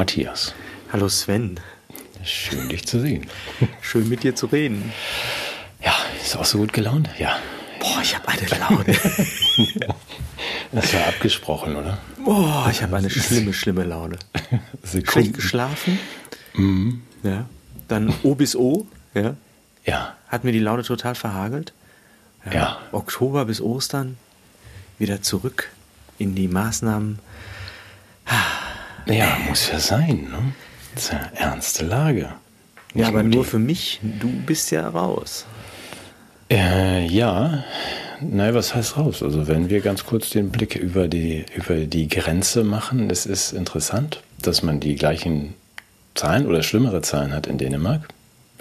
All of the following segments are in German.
Matthias. Hallo Sven. Schön dich zu sehen. Schön mit dir zu reden. Ja, ist auch so gut gelaunt? Ja. Boah, ich habe eine Laune. das war abgesprochen, oder? Boah, ich habe eine schlimme, schlimme Laune. Schlecht geschlafen. Mhm. Ja. Dann O bis O. Ja. Ja. Hat mir die Laune total verhagelt. Ja. Oktober bis Ostern wieder zurück in die Maßnahmen. Ja, muss ja sein, ne? Das ist ja ernste Lage. Ja, aber Nicht nur die- für mich. Du bist ja raus. Äh, ja, nein, was heißt raus? Also wenn wir ganz kurz den Blick über die, über die Grenze machen, es ist interessant, dass man die gleichen Zahlen oder schlimmere Zahlen hat in Dänemark.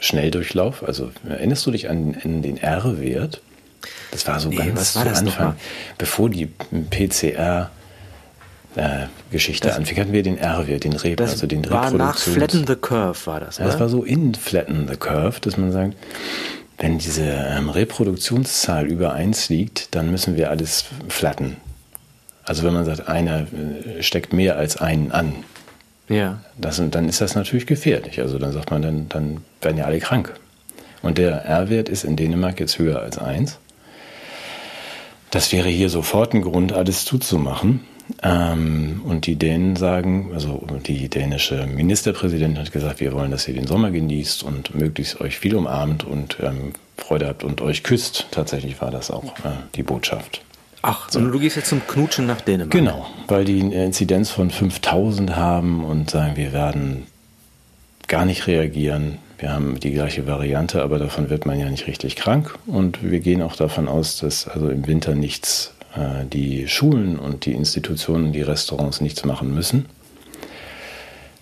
Schnelldurchlauf, also erinnerst du dich an, an den R-Wert? Das war so Nee, ganz was war zu das Anfang, bevor die PCR äh, Geschichte anfing, hatten wir den R-Wert, den Re Das also den war nach Reproduktions- Flatten the Curve, war das, ja, das war so in Flatten the Curve, dass man sagt, wenn diese ähm, Reproduktionszahl über 1 liegt, dann müssen wir alles flatten. Also wenn man sagt, einer äh, steckt mehr als einen an, ja. das, dann ist das natürlich gefährlich. Also dann sagt man, dann, dann werden ja alle krank. Und der R-Wert ist in Dänemark jetzt höher als 1. Das wäre hier sofort ein Grund, alles zuzumachen. Ähm, und die Dänen sagen, also die dänische Ministerpräsidentin hat gesagt, wir wollen, dass ihr den Sommer genießt und möglichst euch viel umarmt und ähm, Freude habt und euch küsst. Tatsächlich war das auch äh, die Botschaft. Ach, und du gehst jetzt zum Knutschen nach Dänemark. Genau, weil die eine Inzidenz von 5000 haben und sagen, wir werden gar nicht reagieren. Wir haben die gleiche Variante, aber davon wird man ja nicht richtig krank. Und wir gehen auch davon aus, dass also im Winter nichts, die Schulen und die Institutionen, die Restaurants nichts machen müssen.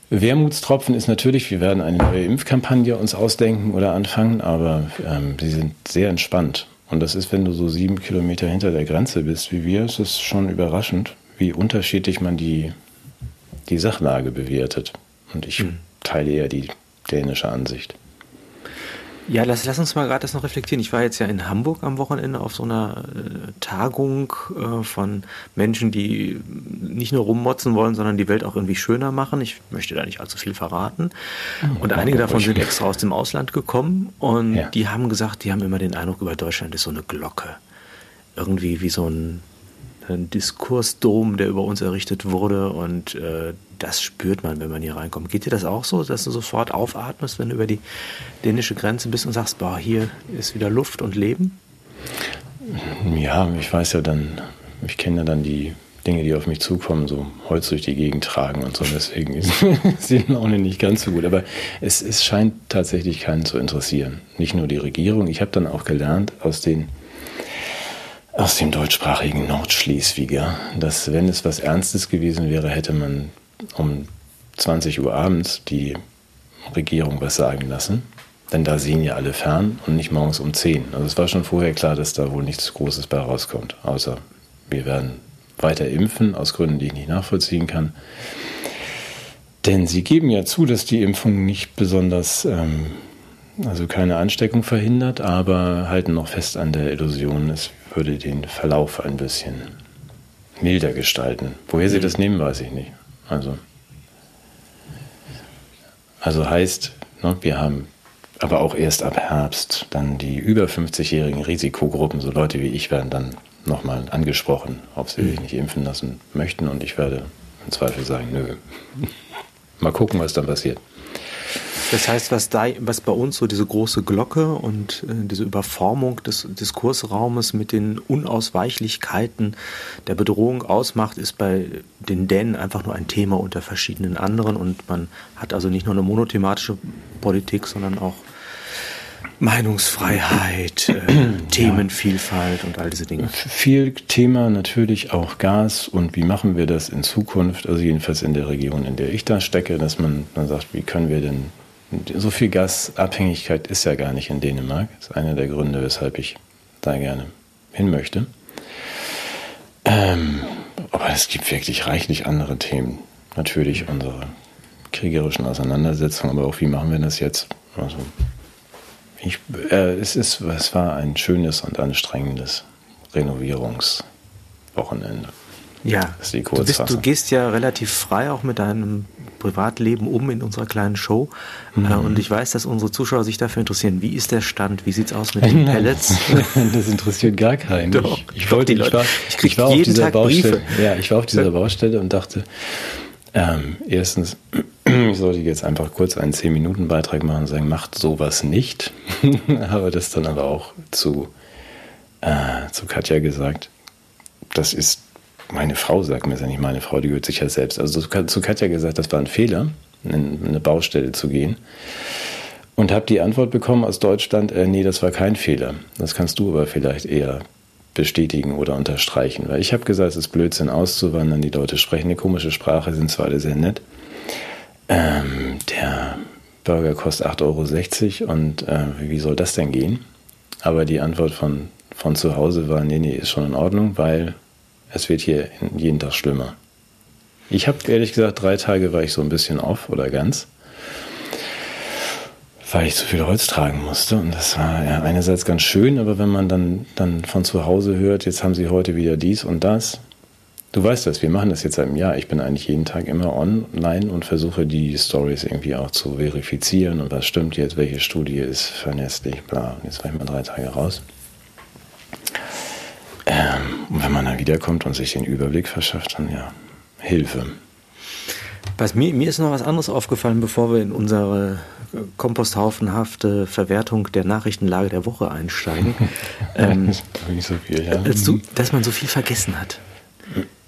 Wermutstropfen ist natürlich, wir werden eine neue Impfkampagne uns ausdenken oder anfangen, aber ähm, sie sind sehr entspannt. Und das ist, wenn du so sieben Kilometer hinter der Grenze bist wie wir, ist es schon überraschend, wie unterschiedlich man die, die Sachlage bewertet. Und ich teile eher die dänische Ansicht. Ja, lass, lass uns mal gerade das noch reflektieren. Ich war jetzt ja in Hamburg am Wochenende auf so einer äh, Tagung äh, von Menschen, die nicht nur rummotzen wollen, sondern die Welt auch irgendwie schöner machen. Ich möchte da nicht allzu viel verraten. Und einige davon sind extra aus dem Ausland gekommen und Ja. die haben gesagt, die haben immer den Eindruck, über Deutschland ist so eine Glocke. Irgendwie wie so ein, ein Diskursdom, der über uns errichtet wurde und äh, das spürt man, wenn man hier reinkommt. Geht dir das auch so, dass du sofort aufatmest, wenn du über die dänische Grenze bist und sagst, boah, hier ist wieder Luft und Leben? Ja, ich weiß ja dann, ich kenne ja dann die Dinge, die auf mich zukommen, so Holz durch die Gegend tragen und so. Deswegen ist ist die Laune nicht ganz so gut. Aber es, es scheint tatsächlich keinen zu interessieren. Nicht nur die Regierung. Ich habe dann auch gelernt aus den aus dem deutschsprachigen Nordschleswiger, dass wenn es was Ernstes gewesen wäre, hätte man um 20 Uhr abends die Regierung was sagen lassen. Denn da sehen ja alle fern und nicht morgens um 10. Also es war schon vorher klar, dass da wohl nichts Großes bei rauskommt. Außer wir werden weiter impfen, aus Gründen, die ich nicht nachvollziehen kann. Denn sie geben ja zu, dass die Impfung nicht besonders, ähm, also keine Ansteckung verhindert, aber halten noch fest an der Illusion, es würde den Verlauf ein bisschen milder gestalten. Woher sie das nehmen, weiß ich nicht. Also, also heißt, ne, wir haben aber auch erst ab Herbst dann die über 50-jährigen Risikogruppen, so Leute wie ich, werden dann nochmal angesprochen, ob sie sich nicht impfen lassen möchten. Und ich werde im Zweifel sagen, nö. Mal gucken, was dann passiert. Das heißt, was, da, was bei uns so diese große Glocke und äh, diese Überformung des Diskursraumes mit den Unausweichlichkeiten der Bedrohung ausmacht, ist bei den Dänen einfach nur ein Thema unter verschiedenen anderen. Und man hat also nicht nur eine monothematische Politik, sondern auch Meinungsfreiheit, äh, Themenvielfalt und all diese Dinge. Viel Thema natürlich auch Gas. Und wie machen wir das in Zukunft, also jedenfalls in der Region, in der ich da stecke, dass man dann sagt, wie können wir denn, so viel Gasabhängigkeit ist ja gar nicht in Dänemark, das ist einer der Gründe, weshalb ich da gerne hin möchte. Ähm, aber es gibt wirklich reichlich andere Themen. Natürlich unsere kriegerischen Auseinandersetzungen, aber auch wie machen wir das jetzt? Also ich, äh, es, ist, es war ein schönes und anstrengendes Renovierungswochenende. Ja, Das ist die du, bist, du gehst ja relativ frei auch mit deinem Privatleben um in unserer kleinen Show. Mhm. Äh, und ich weiß, dass unsere Zuschauer sich dafür interessieren. Wie ist der Stand? Wie sieht es aus mit den Pellets? das interessiert gar keinen. Doch, ich, ich wollte, ich war, ich, ich war auf dieser Tag Baustelle. Briefe. Ja, ich war auf dieser Baustelle und dachte, ähm, erstens, ich sollte jetzt einfach kurz einen 10-Minuten-Beitrag machen und sagen, macht sowas nicht. Habe das dann aber auch zu, äh, zu Katja gesagt. Das ist meine Frau, sagt mir das ja nicht meine Frau, die gehört sich ja selbst. Also zu Katja gesagt, das war ein Fehler, in eine Baustelle zu gehen. Und habe die Antwort bekommen aus Deutschland, äh, nee, das war kein Fehler. Das kannst du aber vielleicht eher bestätigen oder unterstreichen. Weil ich habe gesagt, es ist Blödsinn auszuwandern, die Leute sprechen eine komische Sprache, sind zwar alle sehr nett. Ähm, der Burger kostet 8,60 Euro und äh, wie soll das denn gehen? Aber die Antwort von, von zu Hause war, nee, nee, ist schon in Ordnung, weil es wird hier jeden Tag schlimmer. Ich habe ehrlich gesagt, drei Tage war ich so ein bisschen off oder ganz weil ich zu viel Holz tragen musste. Und das war ja einerseits ganz schön, aber wenn man dann, dann von zu Hause hört, jetzt haben sie heute wieder dies und das. Du weißt das, wir machen das jetzt seit einem Jahr. Ich bin eigentlich jeden Tag immer online und versuche die Stories irgendwie auch zu verifizieren und was stimmt jetzt, welche Studie ist verlässlich, bla. Und jetzt war ich mal drei Tage raus. Ähm, und wenn man dann wiederkommt und sich den Überblick verschafft, dann ja, Hilfe. Was mir, mir ist noch was anderes aufgefallen, bevor wir in unsere komposthaufenhafte Verwertung der Nachrichtenlage der Woche einsteigen. ähm, so viel, ja. dass, dass, man so viel vergessen hat.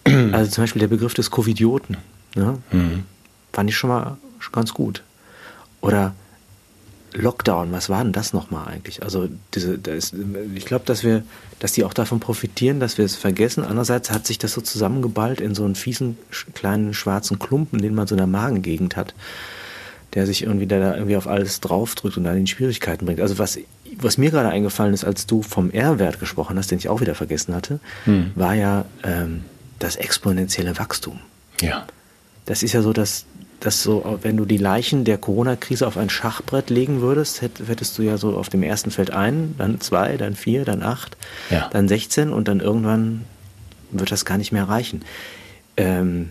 Also zum Beispiel der Begriff des Covidioten. Ja? Mhm. Fand ich schon mal ganz gut. Oder Lockdown, was war denn das nochmal eigentlich? Also diese, ist, ich glaube, dass wir, dass die auch davon profitieren, dass wir es vergessen. Andererseits hat sich das so zusammengeballt in so einen fiesen kleinen schwarzen Klumpen, den man so in der Magengegend hat, der sich irgendwie der da irgendwie auf alles draufdrückt und dann in Schwierigkeiten bringt. Also was, was mir gerade eingefallen ist, als du vom R-Wert gesprochen hast, den ich auch wieder vergessen hatte, hm. war ja ähm, das exponentielle Wachstum. Ja. Das ist ja so, dass dass so, wenn du die Leichen der Corona-Krise auf ein Schachbrett legen würdest, hättest du ja so auf dem ersten Feld ein, dann zwei, dann vier, dann acht, ja. dann 16 und dann irgendwann wird das gar nicht mehr reichen. Ähm,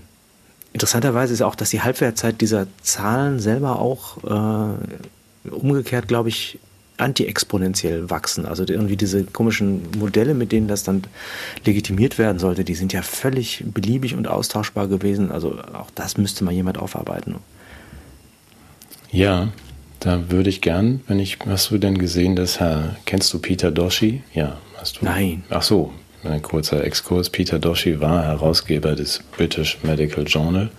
interessanterweise ist auch, dass die Halbwertzeit dieser Zahlen selber auch äh, umgekehrt, glaube ich, anti-exponentiell wachsen. Also irgendwie diese komischen Modelle, mit denen das dann legitimiert werden sollte, die sind ja völlig beliebig und austauschbar gewesen. Also auch das müsste mal jemand aufarbeiten. Ja, da würde ich gern, wenn ich, hast du denn gesehen, dass Herr, kennst du Peter Doshi? Ja, hast du? Nein. Ach so, ein kurzer Exkurs. Peter Doshi war Herausgeber des British Medical Journal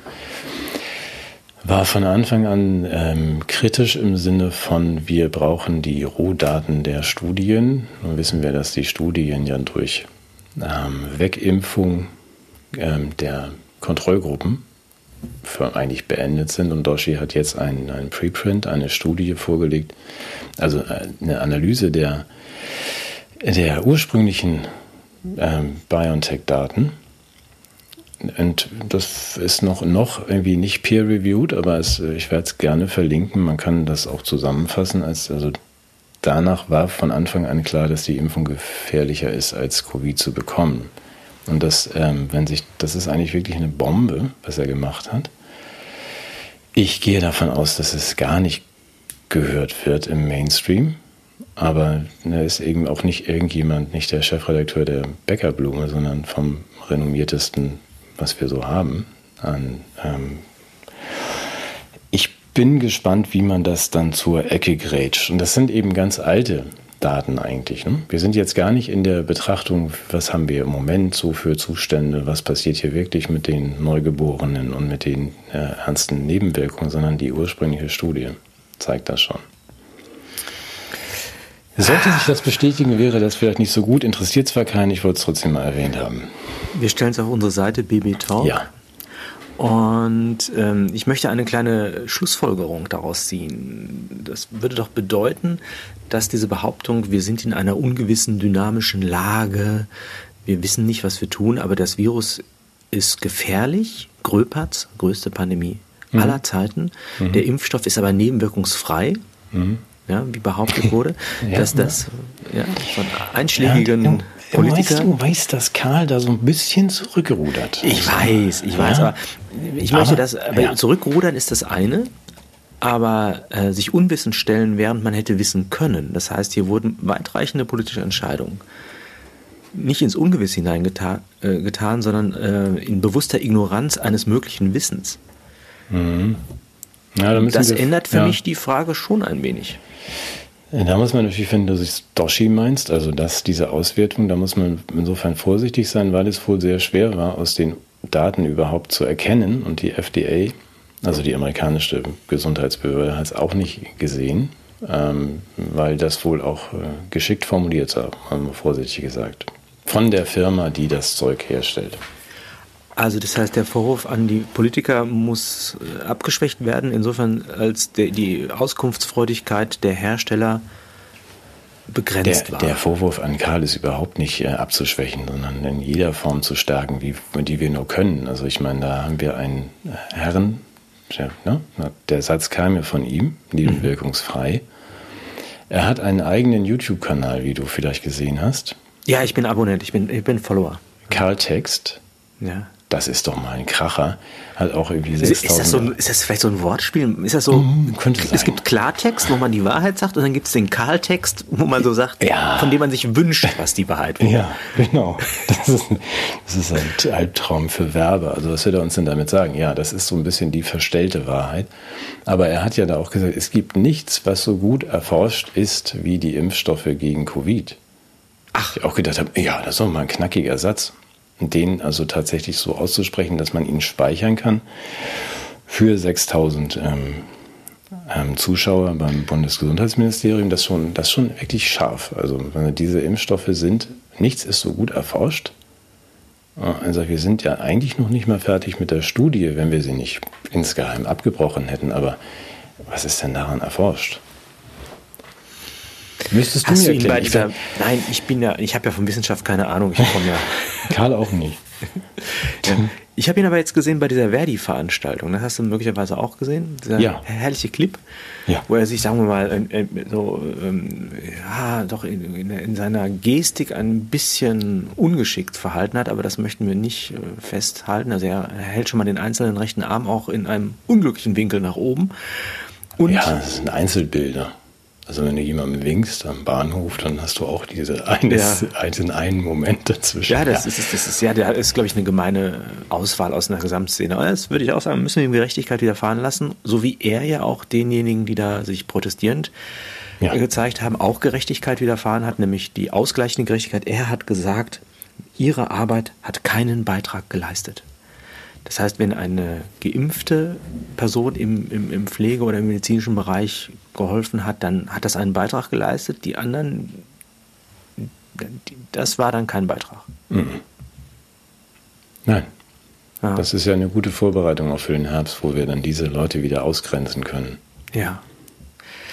war von Anfang an ähm, kritisch im Sinne von, wir brauchen die Rohdaten der Studien. Nun wissen wir, dass die Studien ja durch ähm, Wegimpfung ähm, der Kontrollgruppen für eigentlich beendet sind. Und Doshi hat jetzt einen, einen Preprint, eine Studie vorgelegt, also äh, eine Analyse der, der ursprünglichen ähm, BioNTech-Daten und das ist noch, noch irgendwie nicht peer-reviewed, aber es, ich werde es gerne verlinken. Man kann das auch zusammenfassen. Als, also danach war von Anfang an klar, dass die Impfung gefährlicher ist, als Covid zu bekommen. Und das, ähm, wenn sich, das ist eigentlich wirklich eine Bombe, was er gemacht hat. Ich gehe davon aus, dass es gar nicht gehört wird im Mainstream. Aber er ist eben auch nicht irgendjemand, nicht der Chefredakteur der Bäckerblume, sondern vom renommiertesten was wir so haben. An, ähm, ich bin gespannt, wie man das dann zur Ecke grätscht. Und das sind eben ganz alte Daten eigentlich. Ne? Wir sind jetzt gar nicht in der Betrachtung, was haben wir im Moment so für Zustände, was passiert hier wirklich mit den Neugeborenen und mit den äh, ernsten Nebenwirkungen, sondern die ursprüngliche Studie zeigt das schon. Sollte sich das bestätigen, wäre das vielleicht nicht so gut. Interessiert zwar keinen, ich wollte es trotzdem mal erwähnt haben. Wir stellen es auf unsere Seite BB Talk. Ja. Und ähm, ich möchte eine kleine Schlussfolgerung daraus ziehen. Das würde doch bedeuten, dass diese Behauptung, wir sind in einer ungewissen dynamischen Lage, wir wissen nicht, was wir tun, aber das Virus ist gefährlich, Gröpatz, größte Pandemie mhm. aller Zeiten. Mhm. Der Impfstoff ist aber nebenwirkungsfrei. Mhm ja, wie behauptet wurde, ja, dass das ja, von einschlägigen. Politiker. Weißt du, weißt, dass Karl da so ein bisschen zurückgerudert. Ich weiß, ich weiß, aber ich möchte das, aber ja. zurückrudern ist das eine, aber äh, sich unwissend stellen, während man hätte wissen können. Das heißt, hier wurden weitreichende politische Entscheidungen nicht ins Ungewiss hineingetan, äh, getan, sondern äh, in bewusster Ignoranz eines möglichen Wissens. Mhm. Ja, das wir, ändert für ja. mich die Frage schon ein wenig. Da muss man natürlich, wenn du sich Doshi meinst, also dass diese Auswertung, da muss man insofern vorsichtig sein, weil es wohl sehr schwer war, aus den Daten überhaupt zu erkennen. Und die FDA, also die amerikanische Gesundheitsbehörde, hat es auch nicht gesehen, ähm, weil das wohl auch äh, geschickt formuliert war, mal vorsichtig gesagt, von der Firma, die das Zeug herstellt. Also das heißt, der Vorwurf an die Politiker muss äh, abgeschwächt werden, insofern als die Auskunftsfreudigkeit der Hersteller begrenzt der, war. Der Vorwurf an Karl ist überhaupt nicht äh, abzuschwächen, sondern in jeder Form zu stärken, wie, die wir nur können. Also ich meine, da haben wir einen Herrn, der, ne? der Satz kam ja von ihm, nebenwirkungsfrei. Mhm. Er hat einen eigenen YouTube-Kanal, wie du vielleicht gesehen hast. Ja, ich bin Abonnent, ich bin, ich bin Follower. Karl Text. Ja das ist doch mal ein Kracher. Hat auch irgendwie 6000. Ist das, so, ist das vielleicht so ein Wortspiel? Ist das so? Mm, könnte sein. Es gibt Klartext, wo man die Wahrheit sagt, und dann gibt es den Karltext, wo man so sagt, ja. von dem man sich wünscht, was die Wahrheit wäre. Ja, genau. Das ist, das ist ein Albtraum für Werber. Also was will er uns denn damit sagen? Ja, das ist so ein bisschen die verstellte Wahrheit. Aber er hat ja da auch gesagt, es gibt nichts, was so gut erforscht ist wie die Impfstoffe gegen Covid. Ach. Ich auch gedacht habe, ja, das ist doch mal ein knackiger Satz den also tatsächlich so auszusprechen, dass man ihn speichern kann für 6000 ähm, ähm, Zuschauer beim Bundesgesundheitsministerium, das schon, das schon wirklich scharf. Also diese Impfstoffe sind, nichts ist so gut erforscht. Also wir sind ja eigentlich noch nicht mal fertig mit der Studie, wenn wir sie nicht insgeheim abgebrochen hätten. Aber was ist denn daran erforscht? Müsstest du Hast mir erklären? Dieser, nein, ich bin ja, ich habe ja von Wissenschaft keine Ahnung. Ich komme ja. Karl auch nicht. ja. Ich habe ihn aber jetzt gesehen bei dieser Verdi-Veranstaltung. Das hast du möglicherweise auch gesehen. Dieser ja. herrliche Clip, ja. wo er sich, sagen wir mal, so, ähm, ja, doch in, in, in, seiner Gestik ein bisschen ungeschickt verhalten hat, aber das möchten wir nicht äh, festhalten. Also er hält schon mal den einzelnen rechten Arm auch in einem unglücklichen Winkel nach oben. Und ja, das sind Einzelbilder. Also wenn du jemandem winkst am Bahnhof, dann hast du auch diese eines, ja. diesen einen Moment dazwischen. Ja, das, ja. Ist, das ist ja, der ist, glaube ich, eine gemeine Auswahl aus einer Gesamtszene. Aber das würde ich auch sagen, müssen wir ihm Gerechtigkeit widerfahren lassen, so wie er ja auch denjenigen, die da sich protestierend ja. gezeigt haben, auch Gerechtigkeit widerfahren hat, nämlich die ausgleichende Gerechtigkeit. Er hat gesagt, ihre Arbeit hat keinen Beitrag geleistet. Das heißt, wenn eine geimpfte Person im, im, im Pflege- oder im medizinischen Bereich geholfen hat, dann hat das einen Beitrag geleistet. Die anderen, das war dann kein Beitrag. Mhm. Nein. Ja. Das ist ja eine gute Vorbereitung auch für den Herbst, wo wir dann diese Leute wieder ausgrenzen können. Ja.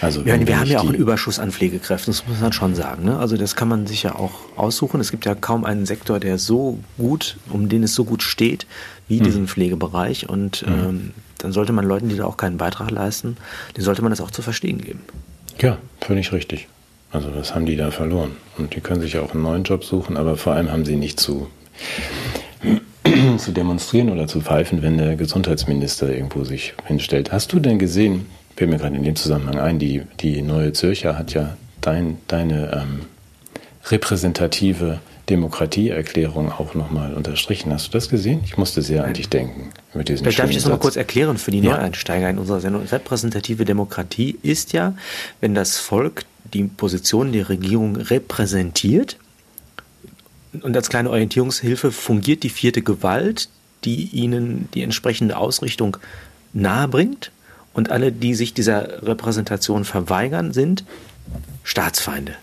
Also ja, wir haben ja auch einen Überschuss an Pflegekräften, das muss man schon sagen. Ne? Also das kann man sich ja auch aussuchen. Es gibt ja kaum einen Sektor, der so gut, um den es so gut steht, wie mhm. diesen Pflegebereich. Und mhm. ähm, dann sollte man Leuten, die da auch keinen Beitrag leisten, die sollte man das auch zu verstehen geben. Ja, völlig richtig. Also das haben die da verloren. Und die können sich ja auch einen neuen Job suchen, aber vor allem haben sie nicht zu, zu demonstrieren oder zu pfeifen, wenn der Gesundheitsminister irgendwo sich hinstellt. Hast du denn gesehen, fällt mir gerade in dem Zusammenhang ein, die, die Neue Zürcher hat ja dein, deine ähm, repräsentative Demokratieerklärung auch nochmal unterstrichen. Hast du das gesehen? Ich musste sehr an dich denken. Mit diesem Vielleicht darf ich das nochmal kurz erklären für die Neueinsteiger in unserer Sendung. Repräsentative Demokratie ist ja, wenn das Volk die Position der Regierung repräsentiert und als kleine Orientierungshilfe fungiert die vierte Gewalt, die ihnen die entsprechende Ausrichtung nahebringt und alle, die sich dieser Repräsentation verweigern, sind Staatsfeinde.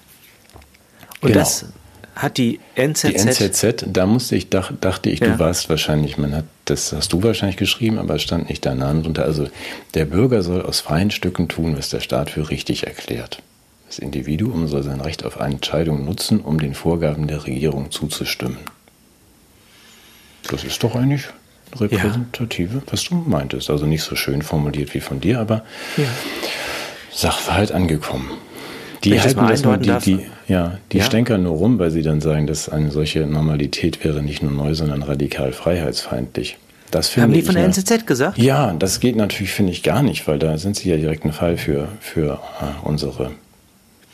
Und genau. das hat die NZZ. Die NZZ, da musste ich, dachte ich, ja. du warst wahrscheinlich, man hat, das hast du wahrscheinlich geschrieben, aber es stand nicht da Name drunter. Also, der Bürger soll aus freien Stücken tun, was der Staat für richtig erklärt. Das Individuum soll sein Recht auf eine Entscheidung nutzen, um den Vorgaben der Regierung zuzustimmen. Das ist doch eigentlich repräsentative, ja. was du meintest. Also nicht so schön formuliert wie von dir, aber ja. Sachverhalt angekommen. Die halten das nur, die, die, ja, die ja? stänkern nur rum, weil sie dann sagen, dass eine solche Normalität wäre nicht nur neu, sondern radikal freiheitsfeindlich. Das Haben die von der NZZ gesagt? Ja, das geht natürlich, finde ich, gar nicht, weil da sind sie ja direkt ein Fall für, für uh, unsere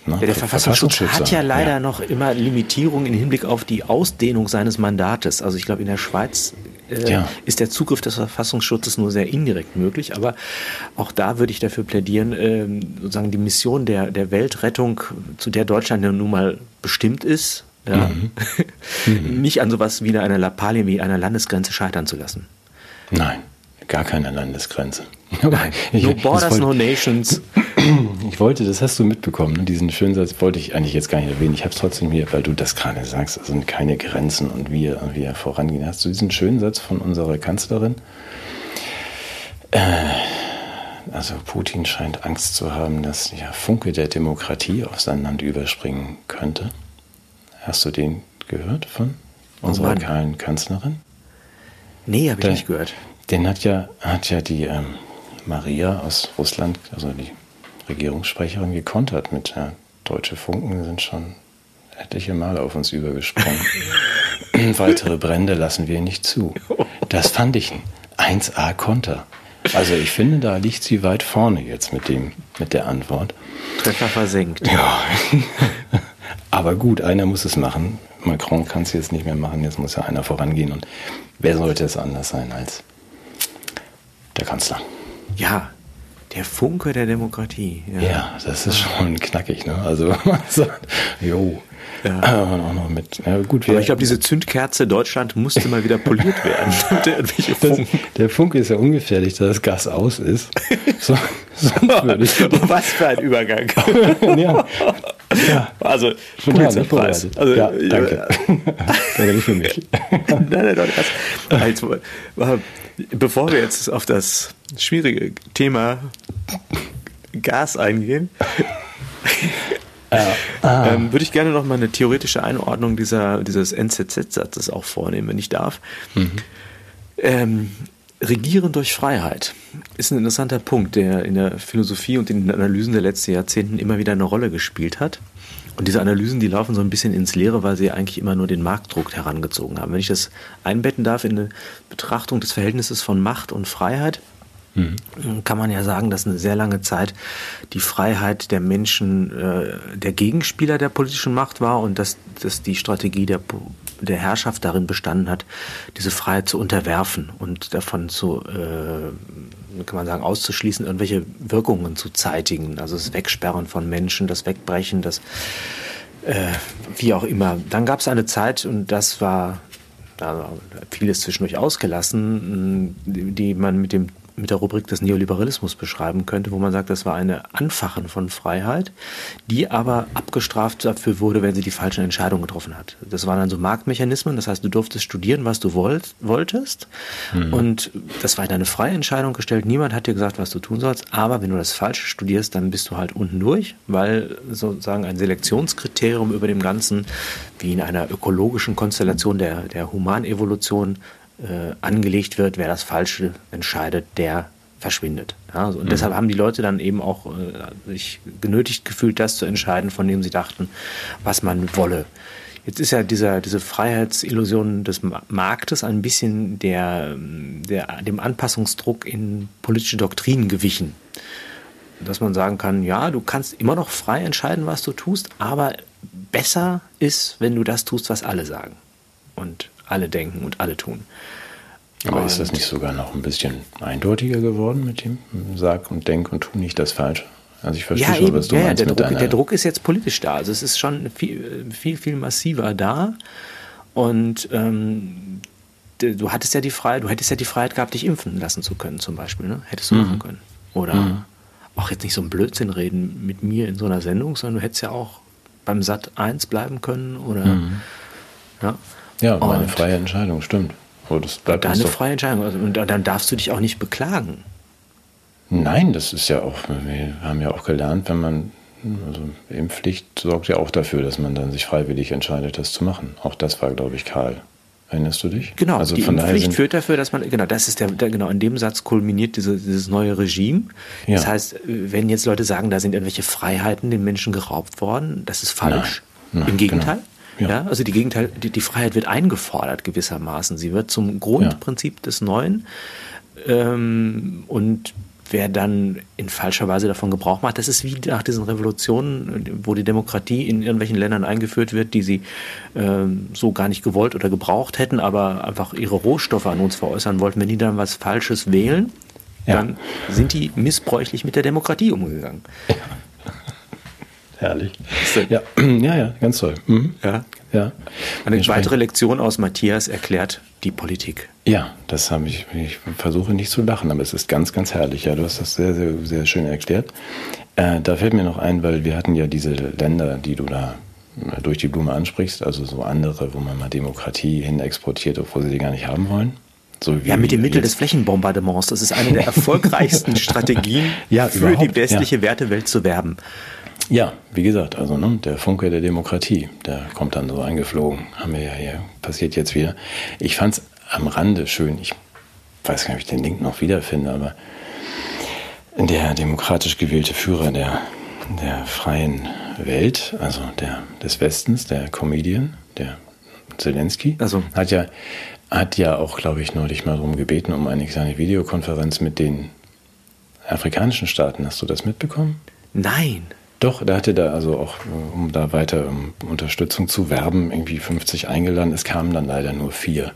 Ne? Ja, der Verfassungsschutz hat ja leider ja. noch immer Limitierungen im Hinblick auf die Ausdehnung seines Mandates. Also ich glaube, in der Schweiz äh, ja. ist der Zugriff des Verfassungsschutzes nur sehr indirekt möglich. Aber auch da würde ich dafür plädieren, äh, sozusagen die Mission der, der Weltrettung, zu der Deutschland ja nun mal bestimmt ist, ja, mhm. nicht an sowas wie einer Lappalie, wie einer Landesgrenze scheitern zu lassen. Nein, gar keine Landesgrenze. Nein, no borders, wollte, no nations. Ich wollte, das hast du mitbekommen, ne? diesen schönen Satz wollte ich eigentlich jetzt gar nicht erwähnen. Ich habe es trotzdem hier, weil du das gerade sagst, es sind keine Grenzen und wir, wir vorangehen. Hast du diesen schönen Satz von unserer Kanzlerin? Äh, also Putin scheint Angst zu haben, dass der Funke der Demokratie auf sein Land überspringen könnte. Hast du den gehört von unserer oh Kanzlerin? Nee, habe ich nicht gehört. Den hat ja, hat ja die ähm, Maria aus Russland, also die Regierungssprecherin, gekontert mit ja, deutsche Funken sind schon etliche Male auf uns übergesprungen. Weitere Brände lassen wir nicht zu. Das fand ich ein 1A-Konter. Also ich finde, da liegt sie weit vorne jetzt mit dem, mit der Antwort. Treffer versenkt. Ja. Aber gut, einer muss es machen. Macron kann es jetzt nicht mehr machen, jetzt muss ja einer vorangehen. Und wer sollte es anders sein als der Kanzler? Ja, der Funke der Demokratie. Ja, ja das ist schon knackig, ne? Also man sagt, jo. Ja. auch noch mit, ja, gut, Aber ich glaube, diese Zündkerze Deutschland musste mal wieder poliert werden. das, der Funke ist ja ungefährlich, dass das Gas aus ist. So, Was für ein Übergang. ja. ja. Also, Pulitzerpreis. Also, ja, danke. danke nicht für mich. nein, nein, nein, das, also, bevor wir jetzt auf das schwierige Thema Gas eingehen, ah. ähm, würde ich gerne noch mal eine theoretische Einordnung dieser, dieses NZZ-Satzes auch vornehmen, wenn ich darf. Mhm. Ähm, Regieren durch Freiheit ist ein interessanter Punkt, der in der Philosophie und in den Analysen der letzten Jahrzehnten immer wieder eine Rolle gespielt hat. Und diese Analysen, die laufen so ein bisschen ins Leere, weil sie eigentlich immer nur den Marktdruck herangezogen haben. Wenn ich das einbetten darf in eine Betrachtung des Verhältnisses von Macht und Freiheit, mhm. kann man ja sagen, dass eine sehr lange Zeit die Freiheit der Menschen äh, der Gegenspieler der politischen Macht war und dass, dass die Strategie der, der Herrschaft darin bestanden hat, diese Freiheit zu unterwerfen und davon zu äh, kann man sagen, auszuschließen, irgendwelche Wirkungen zu zeitigen. Also das Wegsperren von Menschen, das Wegbrechen, das äh, wie auch immer. Dann gab es eine Zeit, und das war da vieles zwischendurch ausgelassen, die man mit dem mit der Rubrik des Neoliberalismus beschreiben könnte, wo man sagt, das war eine Anfachen von Freiheit, die aber abgestraft dafür wurde, wenn sie die falschen Entscheidungen getroffen hat. Das waren dann so Marktmechanismen, das heißt, du durftest studieren, was du wollt, wolltest mhm. und das war deine freie Entscheidung gestellt. Niemand hat dir gesagt, was du tun sollst, aber wenn du das Falsche studierst, dann bist du halt unten durch, weil sozusagen ein Selektionskriterium über dem Ganzen, wie in einer ökologischen Konstellation der, der Humanevolution, äh, angelegt wird, wer das Falsche entscheidet, der verschwindet. Ja, und mhm. deshalb haben die Leute dann eben auch äh, sich genötigt gefühlt, das zu entscheiden, von dem sie dachten, was man wolle. Jetzt ist ja dieser, diese Freiheitsillusion des Marktes ein bisschen der, der, dem Anpassungsdruck in politische Doktrinen gewichen. Dass man sagen kann, ja, du kannst immer noch frei entscheiden, was du tust, aber besser ist, wenn du das tust, was alle sagen. Und alle denken und alle tun. Aber und ist das nicht sogar noch ein bisschen eindeutiger geworden mit dem Sag und Denk und tu nicht das Falsche? Also ich verstehe ja, schon, was du ja, meinst. Der Druck, der Druck ist jetzt politisch da. Also es ist schon viel, viel, viel massiver da. Und ähm, du hattest ja die Freiheit, du hättest ja die Freiheit gehabt, dich impfen lassen zu können, zum Beispiel. Ne? Hättest du mhm. machen können. Oder mhm. auch jetzt nicht so ein Blödsinn reden mit mir in so einer Sendung, sondern du hättest ja auch beim Sat 1 bleiben können oder mhm. ja. Ja, war eine freie Entscheidung, stimmt. Aber das bleibt deine freie Entscheidung. Also, und dann darfst du dich auch nicht beklagen. Nein, das ist ja auch, wir haben ja auch gelernt, wenn man, also Impfpflicht sorgt ja auch dafür, dass man dann sich freiwillig entscheidet, das zu machen. Auch das war, glaube ich, Karl Erinnerst du dich? Genau, also die von daher Pflicht sind, führt dafür, dass man, genau, das ist der, der genau, in dem Satz kulminiert diese, dieses neue Regime. Ja. Das heißt, wenn jetzt Leute sagen, da sind irgendwelche Freiheiten den Menschen geraubt worden, das ist falsch. Nein. Nein, Im Gegenteil. genau. Ja. also die Gegenteil, die, die Freiheit wird eingefordert gewissermaßen. Sie wird zum Grundprinzip des Neuen. Ähm, und wer dann in falscher Weise davon Gebrauch macht, das ist wie nach diesen Revolutionen, wo die Demokratie in irgendwelchen Ländern eingeführt wird, die sie ähm, so gar nicht gewollt oder gebraucht hätten, aber einfach ihre Rohstoffe an uns veräußern wollten. Wenn die dann was Falsches wählen, Ja. dann sind die missbräuchlich mit der Demokratie umgegangen. Herrlich. Ja, ja, ja, ganz toll. Mhm. Ja. Ja. Eine Wir weitere sprechen- Lektion aus Matthias erklärt die Politik. Ja, das habe ich. Ich versuche nicht zu lachen, aber es ist ganz, ganz herrlich. Ja, du hast das sehr, sehr, sehr schön erklärt. Äh, da fällt mir noch ein, weil wir hatten ja diese Länder, die du da äh, durch die Blume ansprichst, also so andere, wo man mal Demokratie hin exportiert, obwohl sie die gar nicht haben wollen. So Ja, mit dem Mittel des jetzt- Flächenbombardements. Das ist eine der erfolgreichsten Strategien, Ja, für die westliche Wertewelt zu werben. Ja, wie gesagt, also ne, der Funke der Demokratie, der kommt dann so eingeflogen. Haben wir ja hier, passiert jetzt wieder. Ich fand es am Rande schön, ich weiß gar nicht, ob ich den Link noch wiederfinde, aber der demokratisch gewählte Führer der, der freien Welt, also der, des Westens, der Comedian, der Zelensky, Also- hat ja, hat ja auch, glaube ich, neulich mal darum gebeten, um eine kleine Videokonferenz mit den afrikanischen Staaten. Hast du das mitbekommen? Nein. Doch, da hatte da also auch, äh, um da weiter um Unterstützung zu werben, irgendwie 50 eingeladen. Es kamen dann leider nur vier.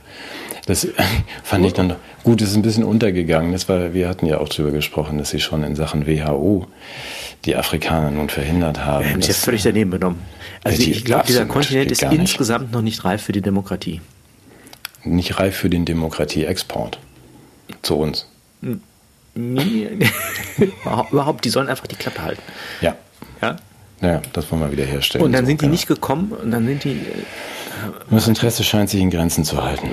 Das fand ich dann doch, gut, es ist ein bisschen untergegangen. Das war, wir hatten ja auch darüber gesprochen, dass sie schon in Sachen WHO die Afrikaner nun verhindert haben. Wir haben es ja völlig daneben genommen. Also die- ich glaube, dieser Kontinent ist gar nicht. insgesamt noch nicht reif für die Demokratie. nicht reif für den Demokratieexport zu uns. Nie. Überhaupt, die sollen einfach die Klappe halten. Ja, Ja? naja, das wollen wir wieder herstellen. Und dann So, sind die genau. nicht gekommen und dann sind die. äh, Das Interesse scheint sich in Grenzen zu halten.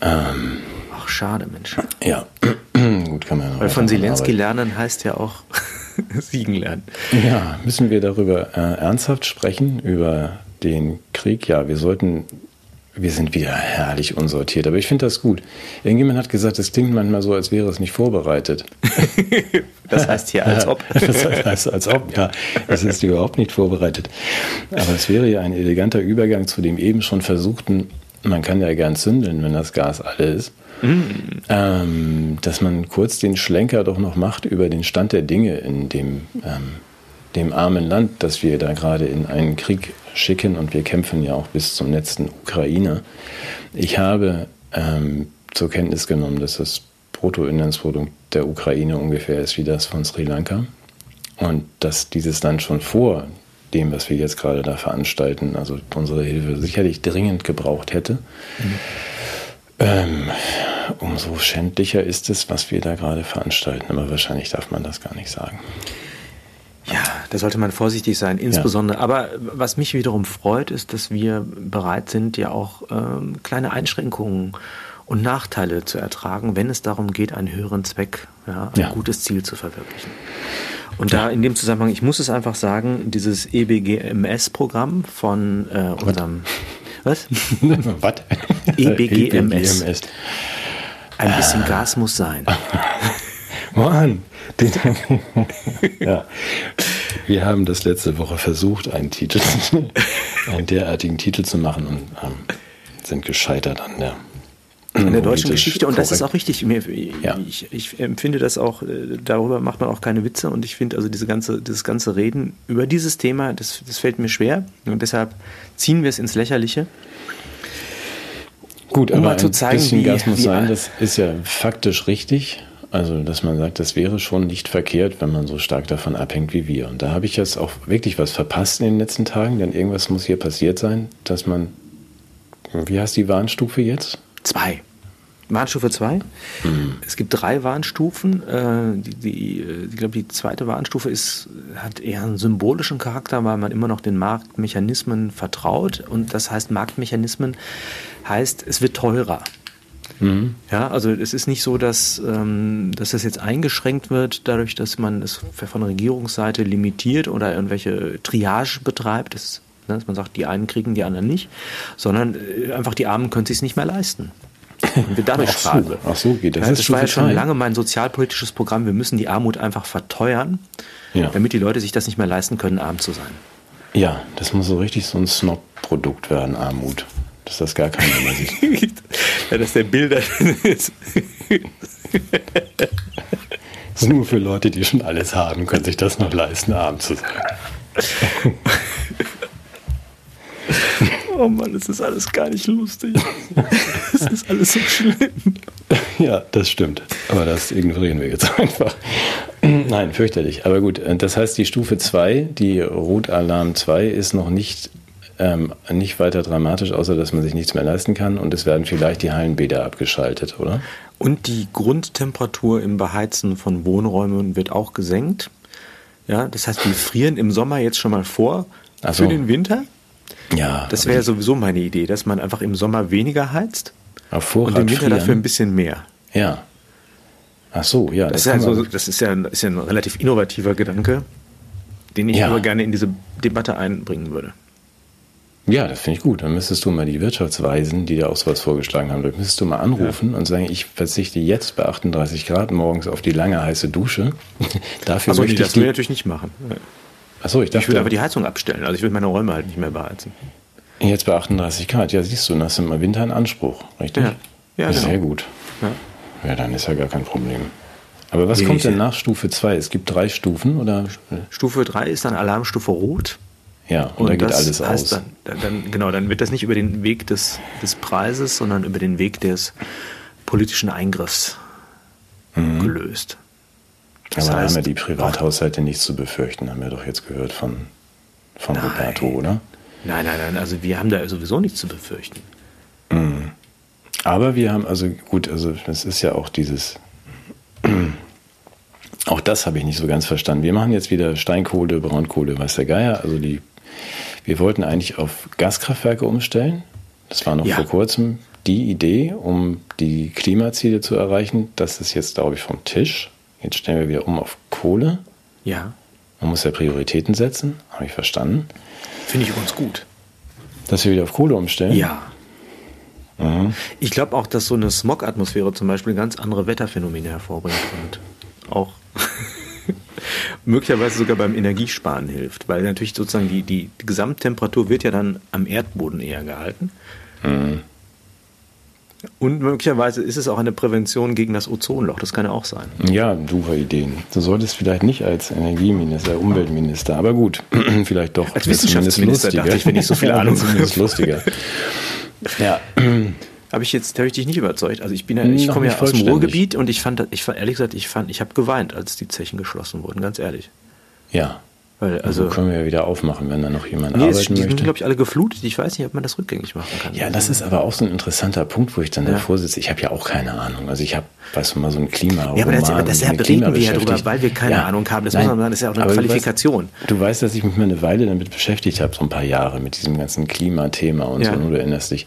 Ähm, Ach, schade, Mensch. ja, gut, kann man ja noch Weil von Zelensky lernen heißt ja auch siegen lernen. Ja, müssen wir darüber äh, ernsthaft sprechen, über den Krieg? Ja, wir sollten, wir sind wieder herrlich unsortiert, aber ich finde das gut. Irgendjemand hat gesagt, es klingt manchmal so, als wäre es nicht vorbereitet. Das heißt hier als ob. Das heißt, als ob, ja, es ist überhaupt nicht vorbereitet. Aber es wäre ja ein eleganter Übergang zu dem eben schon versuchten, man kann ja gern zündeln, wenn das Gas alle ist. Ähm, dass man kurz den Schlenker doch noch macht über den Stand der Dinge in dem, ähm, dem armen Land, das wir da gerade in einen Krieg schicken und wir kämpfen ja auch bis zum letzten Ukrainer. Ich habe ähm, zur Kenntnis genommen, dass das Bruttoinlandsprodukt der Ukraine ungefähr ist wie das von Sri Lanka und dass dieses Land schon vor dem, was wir jetzt gerade da veranstalten, also unsere Hilfe sicherlich dringend gebraucht hätte. Ähm, umso schändlicher ist es, was wir da gerade veranstalten. Aber wahrscheinlich darf man das gar nicht sagen. Ja, da sollte man vorsichtig sein, insbesondere. Aber was mich wiederum freut, ist, dass wir bereit sind, ja auch ähm, kleine Einschränkungen und Nachteile zu ertragen, wenn es darum geht, einen höheren Zweck, ja, ein Ja. gutes Ziel zu verwirklichen. Und da in dem Zusammenhang, ich muss es einfach sagen, dieses EBGMS-Programm von äh, unserem, was? was? EBGMS. EBGMS. Ein bisschen Gas muss sein. Mann, den, ja. wir haben das letzte Woche versucht, einen Titel, einen derartigen Titel zu machen und ähm, sind gescheitert an der, in der deutschen Geschichte und das ist korrekt. auch richtig. Mir, Ja. ich, ich empfinde das auch, äh, darüber macht man auch keine Witze und ich finde also diese ganze, dieses ganze Reden über dieses Thema, das, das fällt mir schwer und deshalb ziehen wir es ins Lächerliche. Gut, Um aber mal zu ein zeigen, bisschen wie- Gas muss wie- sein, das ist ja faktisch richtig. Also, dass man sagt, das wäre schon nicht verkehrt, wenn man so stark davon abhängt wie wir. Und da habe ich jetzt auch wirklich was verpasst in den letzten Tagen, denn irgendwas muss hier passiert sein, dass man, wie heißt die Warnstufe jetzt? Zwei. Warnstufe 2. Es gibt drei Warnstufen. Äh, die, die, äh, ich glaube, die zweite Warnstufe ist, hat eher einen symbolischen Charakter, weil man immer noch den Marktmechanismen vertraut. Und das heißt, Marktmechanismen heißt, es wird teurer. Ja, also es ist nicht so, dass, ähm, dass das jetzt eingeschränkt wird, dadurch, dass man es von Regierungsseite limitiert oder irgendwelche Triage betreibt. Das ne? dass man sagt, die einen kriegen, die anderen nicht, sondern äh, einfach die Armen können sich es nicht mehr leisten. Und wir dadurch Ach so, sparen. ach so geht das. Ja, Das ist war ja schon lange mein sozialpolitisches Programm. Wir müssen die Armut einfach verteuern, Ja. damit die Leute sich das nicht mehr leisten können, arm zu sein. Ja, das muss so richtig so ein Snob-Produkt werden, Armut. Dass das gar keiner mehr sieht. ja, dass der Bilder ist. Das ist nur für Leute, die schon alles haben, können sich das noch leisten, arm zu sein. Oh Mann, es ist alles gar nicht lustig. Es ist alles so schlimm. Ja, das stimmt. Aber das ignorieren wir jetzt einfach. Nein, fürchterlich. Aber gut, äh, das heißt, die Stufe 2, die Rotalarm 2, ist noch nicht, ähm, nicht weiter dramatisch, außer dass man sich nichts mehr leisten kann und es werden vielleicht die Hallenbäder abgeschaltet, oder? Und die Grundtemperatur im Beheizen von Wohnräumen wird auch gesenkt. Ja, das heißt, wir frieren im Sommer jetzt schon mal vor so. für den Winter. Ja. Das wäre sowieso meine Idee, dass man einfach im Sommer weniger heizt und im Winter frieren. dafür ein bisschen mehr. Ja. Ach so, ja. Das ist, ja kann so, man- das, ist ja, ein- ist ja ein relativ innovativer Gedanke, den ich Ja. aber gerne in diese Debatte einbringen würde. Ja, das finde ich gut. Dann müsstest du mal die Wirtschaftsweisen, die da auch sowas vorgeschlagen haben, da müsstest du mal anrufen und sagen, ich verzichte jetzt bei 38 Grad morgens auf die lange heiße Dusche. Dafür nee, möchte das ich will ich die. natürlich nicht machen. Achso, ich Ich will dachte, aber die Heizung abstellen. Also ich will meine Räume halt nicht mehr beheizen. jetzt bei 38 Grad. Ja, siehst du, dann hast du mal Winter in Anspruch, richtig? Ja. Ja, Das genau. Sehr gut. Ja. Ja, dann ist ja gar kein Problem. Aber was Nee, kommt ich- denn nach Stufe 2? Es gibt drei Stufen oder? Stufe 3 ist dann Alarmstufe Rot. Ja, und, da geht das alles heißt aus. Dann, dann, genau, dann wird das nicht über den Weg des, des Preises, sondern über den Weg des politischen Eingriffs gelöst. Das Mhm. Aber da haben heißt, ja die Privathaushalte nichts zu befürchten, haben wir doch jetzt gehört von, von Nein. Roberto, oder? Nein, nein, nein, also wir haben da sowieso nichts zu befürchten. Aber wir haben, also gut, also es ist ja auch dieses, auch das habe ich nicht so ganz verstanden. Wir machen jetzt wieder Steinkohle, Braunkohle, weiß der Geier. Also die, wir wollten eigentlich auf Gaskraftwerke umstellen. Das war noch Ja. vor kurzem die Idee, um die Klimaziele zu erreichen. Das ist jetzt, glaube ich, vom Tisch. Jetzt stellen wir wieder um auf Kohle. Ja, Man muss ja Prioritäten setzen, habe ich verstanden. finde ich uns gut. Dass wir wieder auf Kohle umstellen. Ja. Ich glaube auch, dass so eine Smog-Atmosphäre zum Beispiel ganz andere Wetterphänomene hervorbringt und auch möglicherweise sogar beim Energiesparen hilft, weil natürlich sozusagen die, die, Gesamttemperatur wird ja dann am Erdboden eher gehalten. Und möglicherweise ist es auch eine Prävention gegen das Ozonloch, das kann ja auch sein. Ja, super Ideen. Du solltest vielleicht nicht als Energieminister, Umweltminister, aber gut, vielleicht doch. Als Wissenschaftsminister dachte ich, wenn ich so viel Ahnung zumindest lustiger. Ja, Habe ich jetzt, habe ich dich nicht überzeugt. Also ich bin ja, ich komme ja aus dem. Ruhrgebiet und ich fand, ich fand, ehrlich gesagt, ich fand, ich habe geweint, als die Zechen geschlossen wurden, ganz ehrlich. ja. Weil, Also also, können wir ja wieder aufmachen, wenn da noch jemand nee, es, arbeiten die sind, möchte. glaube ich, alle geflutet. Ich weiß nicht, ob man das rückgängig machen kann. Ja, das ist aber auch so ein interessanter Punkt, wo ich dann Ja. davor sitze. Ich habe ja auch keine Ahnung. Also ich habe, weißt du mal, so ein Klima. Ja, aber das, das mit reden wir ja drüber, weil wir keine Ja. Ahnung haben. Das Nein, muss man sagen, das ist ja auch eine aber du Qualifikation. Weißt, du weißt, dass ich mich mal eine Weile damit beschäftigt habe, so ein paar Jahre mit diesem ganzen Klimathema und Ja. so. ne, Du erinnerst dich.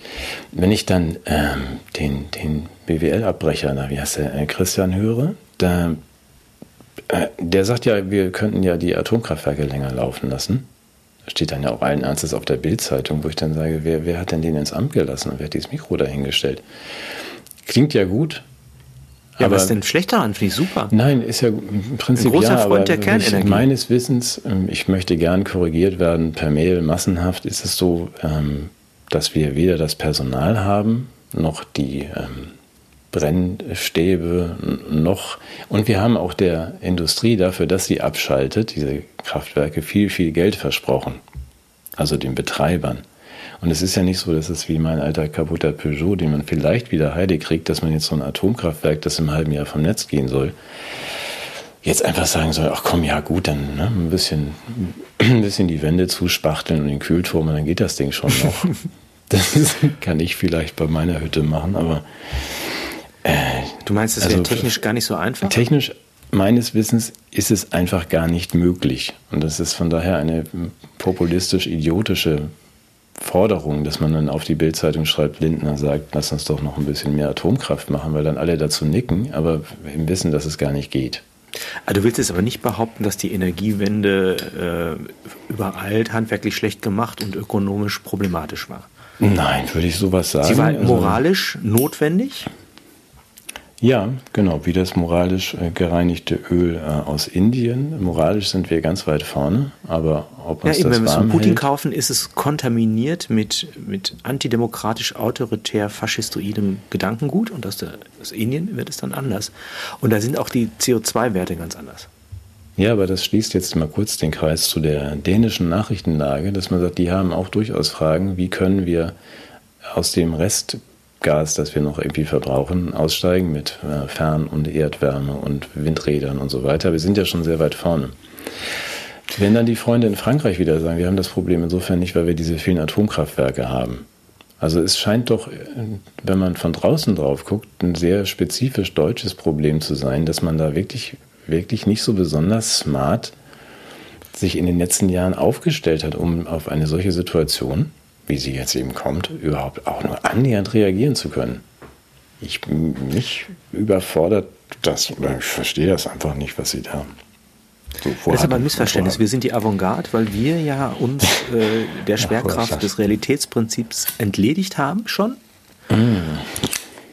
Wenn ich dann ähm, den, den BWL-Abbrecher, wie heißt der, äh, Christian höre, da, der sagt ja, wir könnten ja die Atomkraftwerke länger laufen lassen. Das steht dann ja auch allen Ernstes auf der Bildzeitung, wo ich dann sage, wer, wer hat denn den ins Amt gelassen und wer hat dieses Mikro dahingestellt? Klingt ja gut. Ja, aber was denn schlecht daran? Finde ich super. Nein, ist ja im Prinzip Ein großer ja, Freund der Kernenergie. meines Wissens, ähm, ich möchte gern korrigiert werden per Mail massenhaft, ist es so, ähm, dass wir weder das Personal haben, noch die ähm, Brennstäbe, noch und wir haben auch der Industrie dafür, dass sie abschaltet, diese Kraftwerke, viel, viel Geld versprochen. Also den Betreibern. Und es ist ja nicht so, dass es wie mein alter kaputter Peugeot, den man vielleicht wieder heile kriegt, dass man jetzt so ein Atomkraftwerk, das im halben Jahr vom Netz gehen soll, jetzt einfach sagen soll, ach komm, ja gut, dann ne, ein, bisschen, ein bisschen die Wände zuspachteln und den Kühlturm und dann geht das Ding schon noch. das kann ich vielleicht bei meiner Hütte machen, aber Du meinst, das Also, wäre technisch gar nicht so einfach? technisch meines Wissens ist es einfach gar nicht möglich. Und das ist von daher eine populistisch-idiotische Forderung, dass man dann auf die Bildzeitung schreibt, Lindner sagt, lass uns doch noch ein bisschen mehr Atomkraft machen, weil dann alle dazu nicken, aber im Wissen, dass es gar nicht geht. Also du willst jetzt aber nicht behaupten, dass die Energiewende äh, übereilt, handwerklich schlecht gemacht und ökonomisch problematisch war. Nein, würde ich sowas sagen. Sie war also moralisch also, notwendig? Ja, genau, wie das moralisch äh, gereinigte Öl äh, aus Indien. Moralisch sind wir ganz weit vorne, aber ob uns ja, eben, das wenn wir es von Putin hält, kaufen, ist es kontaminiert mit, mit antidemokratisch, autoritär, faschistoidem Gedankengut und aus, der, aus Indien wird es dann anders. Und da sind auch die CO2-Werte ganz anders. Ja, aber das schließt jetzt mal kurz den Kreis zu der dänischen Nachrichtenlage, dass man sagt, die haben auch durchaus Fragen, wie können wir aus dem Rest Gas, das wir noch irgendwie verbrauchen, aussteigen mit äh, Fern- und Erdwärme und Windrädern und so weiter. Wir sind ja schon sehr weit vorne. Wenn dann die Freunde in Frankreich wieder sagen, wir haben das Problem insofern nicht, weil wir diese vielen Atomkraftwerke haben. Also es scheint doch, wenn man von draußen drauf guckt, ein sehr spezifisch deutsches Problem zu sein, dass man da wirklich, wirklich nicht so besonders smart sich in den letzten Jahren aufgestellt hat, um auf eine solche Situation wie sie jetzt eben kommt, überhaupt auch nur annähernd reagieren zu können. Ich mich überfordert das, oder ich verstehe das einfach nicht, was sie da. So das ist aber ein Missverständnis. Wir sind die Avantgarde, weil wir ja uns äh, der Schwerkraft des Realitätsprinzips entledigt haben schon. Mm.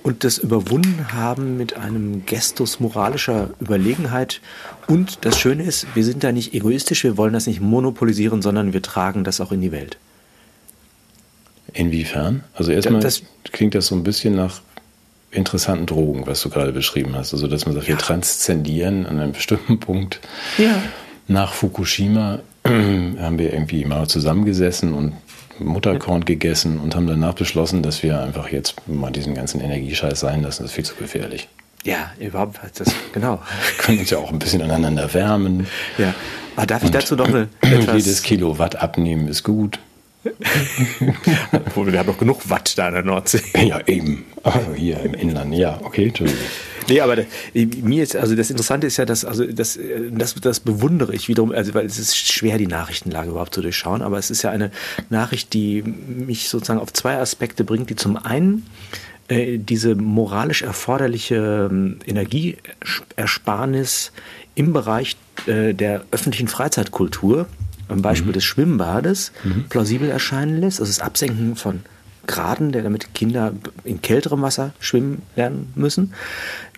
Und das überwunden haben mit einem Gestus moralischer Überlegenheit. Und das Schöne ist, wir sind da nicht egoistisch, wir wollen das nicht monopolisieren, sondern wir tragen das auch in die Welt. Inwiefern? Also erstmal das, klingt das so ein bisschen nach interessanten Drogen, was du gerade beschrieben hast. Also dass man sagt, ja. wir transzendieren an einem bestimmten Punkt. Ja. Nach Fukushima haben wir irgendwie mal zusammengesessen und Mutterkorn gegessen und haben danach beschlossen, dass wir einfach jetzt mal diesen ganzen Energiescheiß sein lassen. Das ist viel zu gefährlich. Ja, überhaupt, das, genau. Wir können uns ja auch ein bisschen aneinander wärmen. Ja. Aber darf ich dazu noch eine etwas Jedes Kilowatt abnehmen ist gut. wir haben doch genug Watt da in der Nordsee. Ja, eben. Also hier im Inland. Ja, okay, Entschuldigung. Nee, aber mir ist, also das Interessante ist ja, dass, also das, das, das bewundere ich wiederum, also weil es ist schwer, die Nachrichtenlage überhaupt zu durchschauen, aber es ist ja eine Nachricht, die mich sozusagen auf zwei Aspekte bringt, die zum einen äh, diese moralisch erforderliche äh, Energieersparnis im Bereich äh, der öffentlichen Freizeitkultur am Beispiel mhm. des Schwimmbades mhm. plausibel erscheinen lässt. Also das Absenken von Graden, der damit Kinder in kälterem Wasser schwimmen lernen müssen.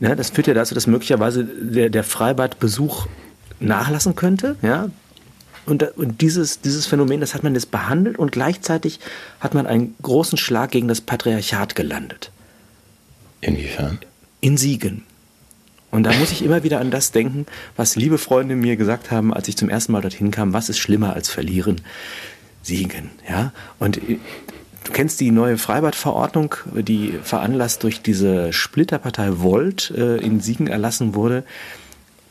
Ja, das führt ja dazu, dass möglicherweise der, der Freibadbesuch nachlassen könnte. Ja? Und, und dieses, dieses Phänomen, das hat man jetzt behandelt und gleichzeitig hat man einen großen Schlag gegen das Patriarchat gelandet. Inwiefern? In Siegen. Und da muss ich immer wieder an das denken, was liebe Freunde mir gesagt haben, als ich zum ersten Mal dorthin kam. Was ist schlimmer als verlieren? Siegen, ja. Und äh, du kennst die neue Freibadverordnung, die veranlasst durch diese Splitterpartei Volt äh, in Siegen erlassen wurde.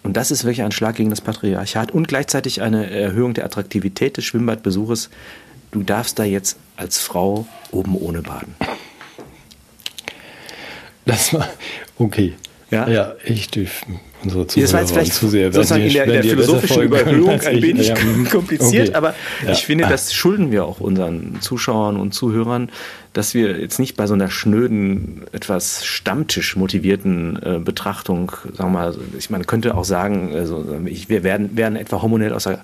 Und das ist wirklich ein Schlag gegen das Patriarchat und gleichzeitig eine Erhöhung der Attraktivität des Schwimmbadbesuches. Du darfst da jetzt als Frau oben ohne baden. Das war okay. Ja, ja ich unsere Zuhörer das war jetzt vielleicht zu sehr, sozusagen in der, in der philosophischen Überhöhung ein wenig kompliziert, okay. aber ja. ich finde, das schulden wir auch unseren Zuschauern und Zuhörern, dass wir jetzt nicht bei so einer schnöden, etwas Stammtisch motivierten äh, Betrachtung, sagen wir mal, ich meine, könnte auch sagen, also ich, wir werden, werden etwa hormonell außer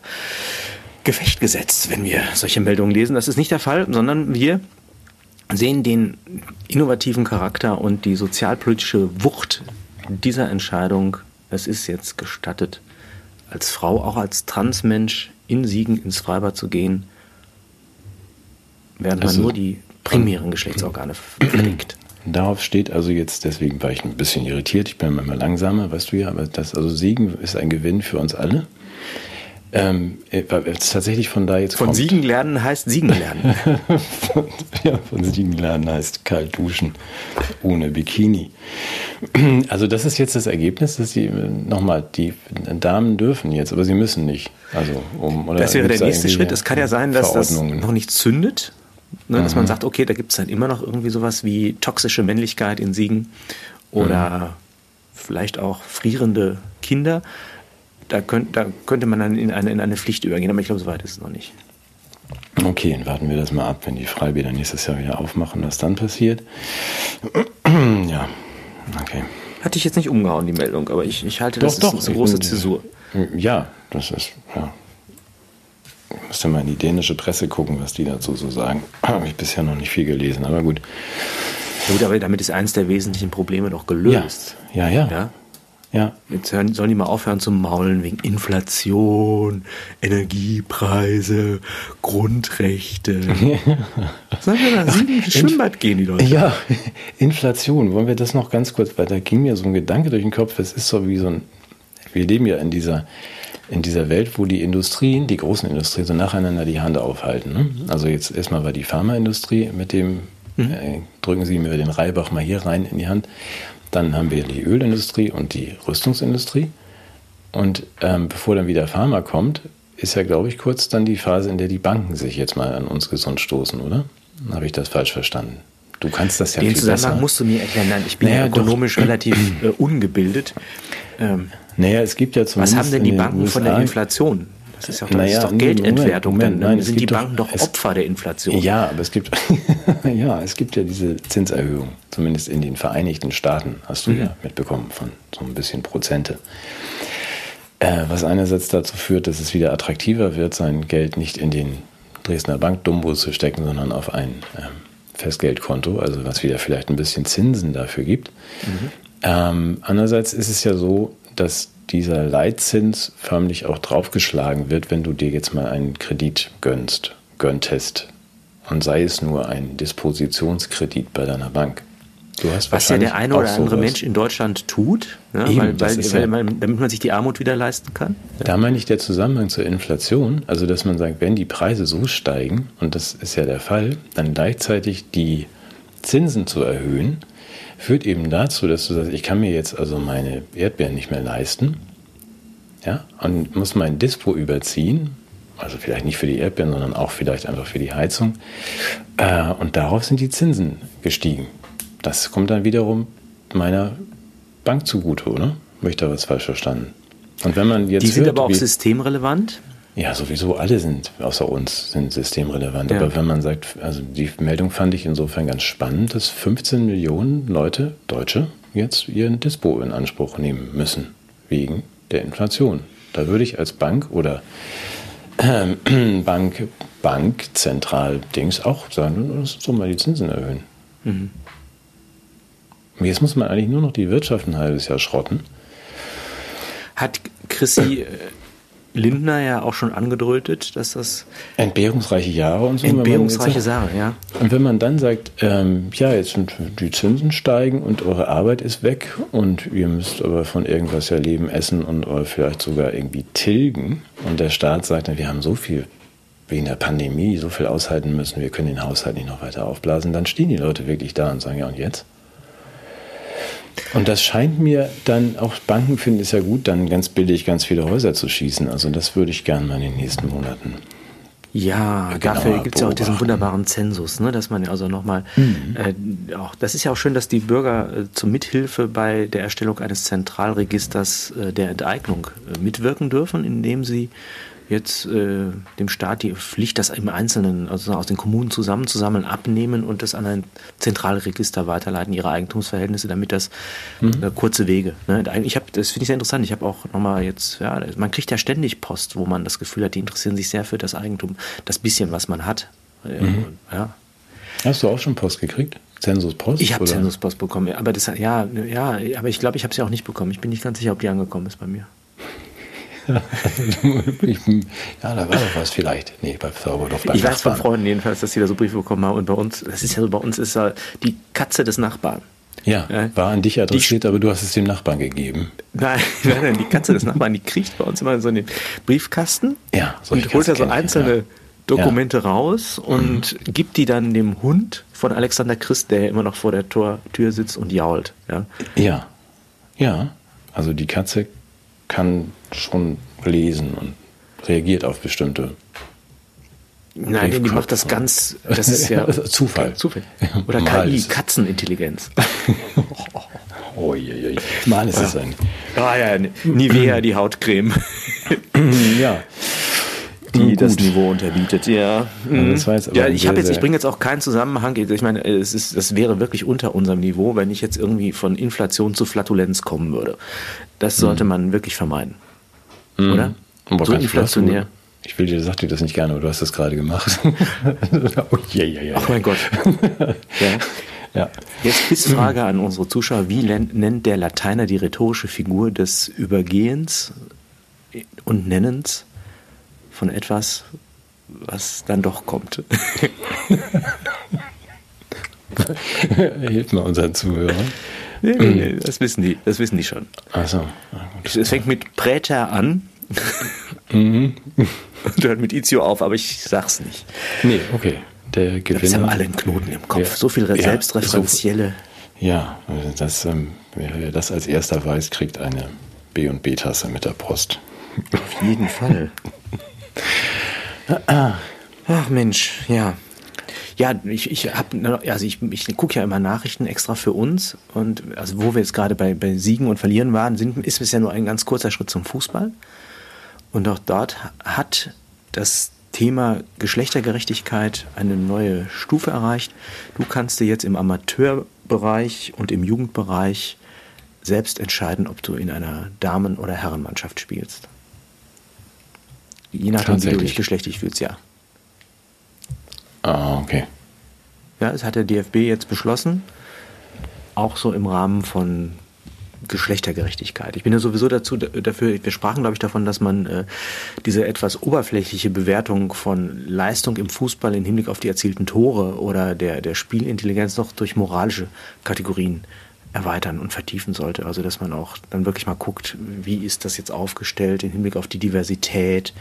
Gefecht gesetzt, wenn wir solche Meldungen lesen. Das ist nicht der Fall, sondern wir sehen den innovativen Charakter und die sozialpolitische Wucht dieser Entscheidung, es ist jetzt gestattet, als Frau, auch als Transmensch in Siegen ins Freibad zu gehen, während also, man nur die primären Geschlechtsorgane pflegt. Darauf steht also jetzt, deswegen war ich ein bisschen irritiert, ich bin immer langsamer, weißt du ja, aber das, also Siegen ist ein Gewinn für uns alle. Ähm, äh, tatsächlich von da jetzt Von kommt. Siegen lernen heißt Siegen lernen. von, ja, von Siegen lernen heißt kalt duschen ohne Bikini. Also das ist jetzt das Ergebnis, dass sie nochmal die Damen dürfen jetzt, aber sie müssen nicht. Also um oder das wäre der nächste Schritt. Es kann ja sein, dass das noch nicht zündet, ne, dass mhm. man sagt, okay, da gibt es dann immer noch irgendwie sowas wie toxische Männlichkeit in Siegen oder mhm. vielleicht auch frierende Kinder da, könnt, da könnte man dann in eine, in eine Pflicht übergehen, aber ich glaube, so weit ist es noch nicht. Okay, dann warten wir das mal ab, wenn die Freibäder nächstes Jahr wieder aufmachen, was dann passiert. ja, okay. Hatte ich jetzt nicht umgehauen, die Meldung, aber ich, ich halte das doch, ist eine große Zäsur. Ja, das ist, ja. Ich müsste mal in die dänische Presse gucken, was die dazu so sagen. Habe ich bisher noch nicht viel gelesen, aber gut. Ja, gut, aber damit ist eines der wesentlichen Probleme doch gelöst. Ja, ja. ja. ja? Ja. Jetzt hören, sollen die mal aufhören zu maulen wegen Inflation, Energiepreise, Grundrechte. Sollen wir nach sieben Schwimmbad gehen, die Leute? Ja, Inflation. Wollen wir das noch ganz kurz, weil da ging mir so ein Gedanke durch den Kopf. Es ist so wie so ein, wir leben ja in dieser, in dieser Welt, wo die Industrien, die großen Industrien, so nacheinander die Hand aufhalten. Ne? Also jetzt erstmal war die Pharmaindustrie mit dem, mhm. äh, drücken Sie mir den Reibach mal hier rein in die Hand. Dann haben wir die Ölindustrie und die Rüstungsindustrie. Und ähm, bevor dann wieder Pharma kommt, ist ja, glaube ich, kurz dann die Phase, in der die Banken sich jetzt mal an uns gesund stoßen, oder? Habe ich das falsch verstanden? Du kannst das ja Den viel Zusammenhang besser. musst du mir erklären. Nein, ich bin naja, ja ökonomisch doch. relativ äh, ungebildet. Ähm, naja, es gibt ja zumindest. Was haben denn die Banken von der Inflation? Das ist, ja, das naja, ist doch Geldentwertung. Moment, Moment, dann sind die Banken doch, doch Opfer der Inflation. Ja, aber es gibt, ja, es gibt ja diese Zinserhöhung, zumindest in den Vereinigten Staaten, hast du mhm. ja mitbekommen, von so ein bisschen Prozente. Äh, was einerseits dazu führt, dass es wieder attraktiver wird, sein Geld nicht in den Dresdner Bank Dumbo zu stecken, sondern auf ein äh, Festgeldkonto, also was wieder vielleicht ein bisschen Zinsen dafür gibt. Mhm. Ähm, andererseits ist es ja so, dass dieser Leitzins förmlich auch draufgeschlagen wird, wenn du dir jetzt mal einen Kredit gönnst, gönntest. Und sei es nur ein Dispositionskredit bei deiner Bank. Was ja der eine oder andere Mensch in Deutschland tut, ne? Eben, weil, weil, weil man, damit man sich die Armut wieder leisten kann. Da meine ich der Zusammenhang zur Inflation, also dass man sagt, wenn die Preise so steigen, und das ist ja der Fall, dann gleichzeitig die Zinsen zu erhöhen, führt eben dazu, dass du sagst, ich kann mir jetzt also meine Erdbeeren nicht mehr leisten, ja, und muss mein Dispo überziehen, also vielleicht nicht für die Erdbeeren, sondern auch vielleicht einfach für die Heizung. Äh, und darauf sind die Zinsen gestiegen. Das kommt dann wiederum meiner Bank zugute, oder? Habe ich da was falsch verstanden? Und wenn man jetzt. Die sind hört, aber auch systemrelevant? Ja, sowieso alle sind, außer uns, sind systemrelevant. Ja. Aber wenn man sagt, also die Meldung fand ich insofern ganz spannend, dass 15 Millionen Leute, Deutsche, jetzt ihren Dispo in Anspruch nehmen müssen, wegen der Inflation. Da würde ich als Bank oder äh, Bank, Bank, Zentral-Dings auch sagen, lass uns doch mal die Zinsen erhöhen. Mhm. Jetzt muss man eigentlich nur noch die Wirtschaft ein halbes Jahr schrotten. Hat Chrissy äh, Lindner ja auch schon angedeutet, dass das. Entbehrungsreiche Jahre und so. Entbehrungsreiche Jahre, ja. Und wenn man dann sagt, ähm, ja, jetzt sind die Zinsen steigen und eure Arbeit ist weg und ihr müsst aber von irgendwas ja leben, essen und vielleicht sogar irgendwie tilgen und der Staat sagt, wir haben so viel wegen der Pandemie so viel aushalten müssen, wir können den Haushalt nicht noch weiter aufblasen, dann stehen die Leute wirklich da und sagen, ja und jetzt? Und das scheint mir dann, auch Banken finden es ja gut, dann ganz billig ganz viele Häuser zu schießen. Also das würde ich gerne mal in den nächsten Monaten. Ja, dafür gibt es ja auch diesen wunderbaren Zensus, ne, dass man also nochmal, mhm. äh, auch, das ist ja auch schön, dass die Bürger äh, zur Mithilfe bei der Erstellung eines Zentralregisters äh, der Enteignung äh, mitwirken dürfen, indem sie jetzt äh, dem Staat die Pflicht, das im Einzelnen, also aus den Kommunen zusammenzusammeln, abnehmen und das an ein Zentralregister weiterleiten, ihre Eigentumsverhältnisse, damit das mhm. äh, kurze Wege. Ne? Ich habe, das finde ich sehr interessant. Ich habe auch nochmal jetzt, ja, man kriegt ja ständig Post, wo man das Gefühl hat, die interessieren sich sehr für das Eigentum, das bisschen, was man hat. Äh, mhm. Ja. Hast du auch schon Post gekriegt? Zensuspost? Ich habe Zensuspost bekommen, aber das, ja, ja, aber ich glaube, ich habe sie auch nicht bekommen. Ich bin nicht ganz sicher, ob die angekommen ist bei mir. Ich, ja, da war doch was vielleicht. Nee, bei Sauberloch Ich weiß von Freunden jedenfalls, dass sie da so Briefe bekommen haben. Und bei uns, das ist ja so, bei uns ist ja die Katze des Nachbarn. Ja, war an dich adressiert, die, aber du hast es dem Nachbarn gegeben. Nein, nein, die Katze des Nachbarn, die kriegt bei uns immer so einen Briefkasten ja, und holt da so einzelne ja. Dokumente ja. raus und mhm. gibt die dann dem Hund von Alexander Christ, der immer noch vor der Tor, Tür sitzt und jault. Ja. ja, ja. Also die Katze kann schon lesen und reagiert auf bestimmte. Nein, die macht das ganz, das ist ja Zufall. Zufall. Oder KI, Katzenintelligenz. oh, je, je. Mal ist es ein. Ah ja, Nivea, die Hautcreme. ja. die das Niveau unterbietet. Ja, ja das war jetzt ja ich habe jetzt, ich bringe jetzt auch keinen Zusammenhang. Ich meine, es ist, das wäre wirklich unter unserem Niveau, wenn ich jetzt irgendwie von Inflation zu Flatulenz kommen würde. Das sollte mhm. man wirklich vermeiden, mhm. oder? Aber so inflationär. Ich will dir, sag dir das nicht gerne, aber du hast das gerade gemacht. oh, yeah, yeah, yeah. Ach mein Gott. ja. Ja. Jetzt Quizfrage an unsere Zuschauer. Wie nennt der Lateiner die rhetorische Figur des Übergehens und Nennens von etwas, was dann doch kommt? Hilft mal unseren Zuhörern. Nee, nee, nee, das wissen die, das wissen die schon. Ach so. Es fängt mit Präter an. mhm. Und hört mit Izio auf, aber ich sag's nicht. Nee, okay der Gewinner. Wir haben alle einen Knoten im Kopf, ja, so viel selbstreferenzielle. So, ja, das, ähm, wer das als erster weiß, kriegt eine B- und B-Tasse mit der Post. Auf jeden Fall. Ach Mensch, ja. Ja, ich, ich habe, also ich, ich gucke ja immer Nachrichten extra für uns und also wo wir jetzt gerade bei, bei Siegen und Verlieren waren, sind, ist es ja nur ein ganz kurzer Schritt zum Fußball. Und auch dort hat das Thema Geschlechtergerechtigkeit eine neue Stufe erreicht. Du kannst dir jetzt im Amateurbereich und im Jugendbereich selbst entscheiden, ob du in einer Damen- oder Herrenmannschaft spielst. Je nachdem, wie du dich geschlechtlich fühlst, ja. Ah, okay. Ja, es hat der DFB jetzt beschlossen, auch so im Rahmen von Geschlechtergerechtigkeit. Ich bin ja sowieso dazu dafür, wir sprachen, glaube ich, davon, dass man äh, diese etwas oberflächliche Bewertung von Leistung im Fußball im Hinblick auf die erzielten Tore oder der, der Spielintelligenz noch durch moralische Kategorien erweitern und vertiefen sollte. Also dass man auch dann wirklich mal guckt, wie ist das jetzt aufgestellt im Hinblick auf die Diversität.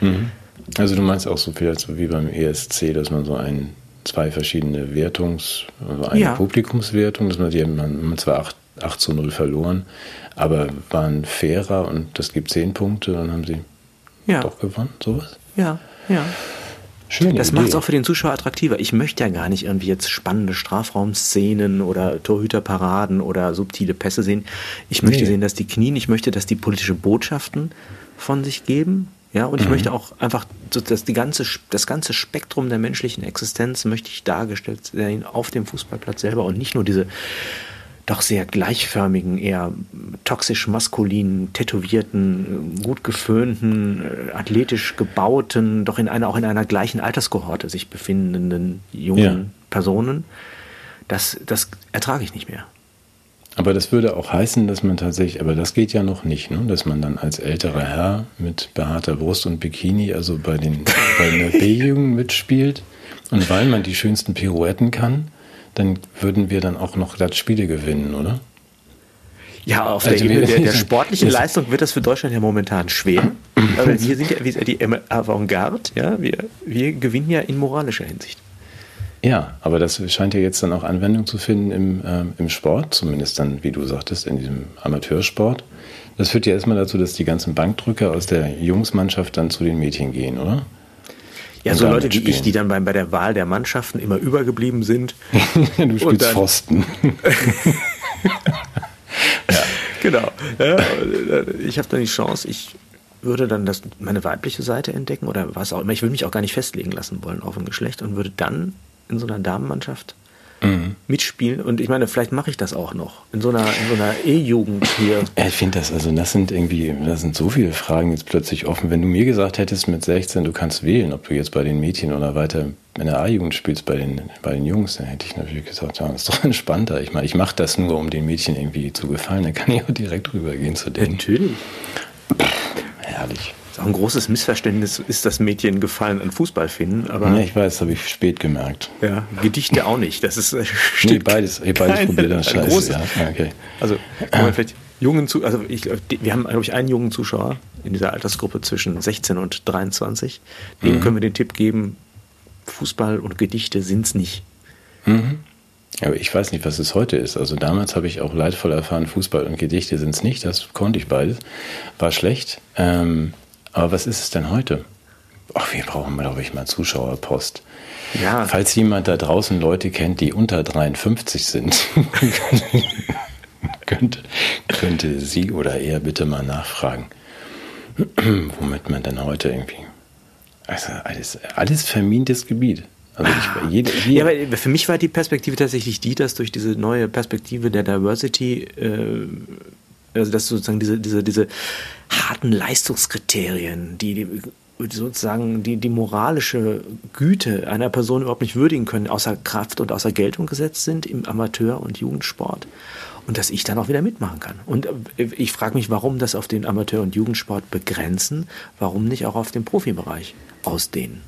Mhm. Also du meinst auch so viel als wie beim ESC, dass man so ein zwei verschiedene Wertungs, also eine ja. Publikumswertung, dass man die man, zwar acht 8 zu 0 verloren, aber waren fairer und das gibt 10 Punkte, dann haben sie ja. doch gewonnen, sowas? Ja, ja. Schön. Das macht es auch für den Zuschauer attraktiver. Ich möchte ja gar nicht irgendwie jetzt spannende Strafraumszenen oder Torhüterparaden oder subtile Pässe sehen. Ich möchte nee. sehen, dass die knien. Ich möchte, dass die politische Botschaften von sich geben. Ja, und ich mhm. möchte auch einfach, dass die ganze, das ganze Spektrum der menschlichen Existenz möchte ich dargestellt sehen auf dem Fußballplatz selber und nicht nur diese doch sehr gleichförmigen, eher toxisch maskulinen, tätowierten, gut geföhnten, äh, athletisch gebauten, doch in einer, auch in einer gleichen Alterskohorte sich befindenden jungen ja. Personen. Das, das ertrage ich nicht mehr. Aber das würde auch heißen, dass man tatsächlich, aber das geht ja noch nicht, ne? dass man dann als älterer Herr mit behaarter Brust und Bikini, also bei den bei der B-Jugend mitspielt. Und weil man die schönsten Pirouetten kann, dann würden wir dann auch noch Spiele gewinnen, oder? Ja, auf also der Ebene der, der sportlichen Leistung wird das für Deutschland ja momentan schwer. weil wir sind ja die Avantgarde, ja, wir, wir gewinnen ja in moralischer Hinsicht. Ja, aber das scheint ja jetzt dann auch Anwendung zu finden im, ähm, im Sport, zumindest dann, wie du sagtest, in diesem Amateursport. Das führt ja erstmal dazu, dass die ganzen Bankdrücker aus der Jungsmannschaft dann zu den Mädchen gehen, oder? Ja, so Leute wie ich, die dann bei, bei der Wahl der Mannschaften immer übergeblieben sind. du spielst dann, Pfosten. ja. Genau. Ja, ich habe dann die Chance, ich würde dann das, meine weibliche Seite entdecken oder was auch immer. Ich würde mich auch gar nicht festlegen lassen wollen auf ein Geschlecht und würde dann in so einer Damenmannschaft mhm. mitspielen. Und ich meine, vielleicht mache ich das auch noch in so einer, in so einer E-Jugend hier. Ich finde das, also das sind irgendwie, das sind so viele Fragen jetzt plötzlich offen. Wenn du mir gesagt hättest mit 16, du kannst wählen, ob du jetzt bei den Mädchen oder weiter in der A-Jugend spielst bei den, bei den Jungs, dann hätte ich natürlich gesagt, ja, das ist doch entspannter. Ich meine, ich mache das nur, um den Mädchen irgendwie zu gefallen. Dann kann ich auch direkt rübergehen zu denen. Natürlich. Herrlich ist auch ein großes Missverständnis, ist das Mädchen gefallen an Fußball finden. Aber ja, ich weiß, habe ich spät gemerkt. Ja, Gedichte auch nicht. Das ist nee, beides, beides probiert dann scheiße. Große, ja, okay. Also vielleicht jungen zu, also ich, wir haben glaube ich einen jungen Zuschauer in dieser Altersgruppe zwischen 16 und 23. Dem mhm. können wir den Tipp geben: Fußball und Gedichte sind es nicht. Mhm. Aber ich weiß nicht, was es heute ist. Also damals habe ich auch leidvoll erfahren, Fußball und Gedichte sind es nicht. Das konnte ich beides. War schlecht. Ähm, aber was ist es denn heute? Ach, wir brauchen, glaube ich, mal Zuschauerpost. Ja. Falls jemand da draußen Leute kennt, die unter 53 sind, könnte, könnte sie oder er bitte mal nachfragen, womit man denn heute irgendwie Also alles, alles vermintes Gebiet. Also ich, jede, jede ja, aber für mich war die Perspektive tatsächlich die, dass durch diese neue Perspektive der Diversity, äh, also dass sozusagen diese, diese, diese harten Leistungskriterien, die, die sozusagen die, die moralische Güte einer Person überhaupt nicht würdigen können, außer Kraft und außer Geltung gesetzt sind im Amateur- und Jugendsport. Und dass ich dann auch wieder mitmachen kann. Und äh, ich frage mich, warum das auf den Amateur- und Jugendsport begrenzen, warum nicht auch auf den Profibereich ausdehnen.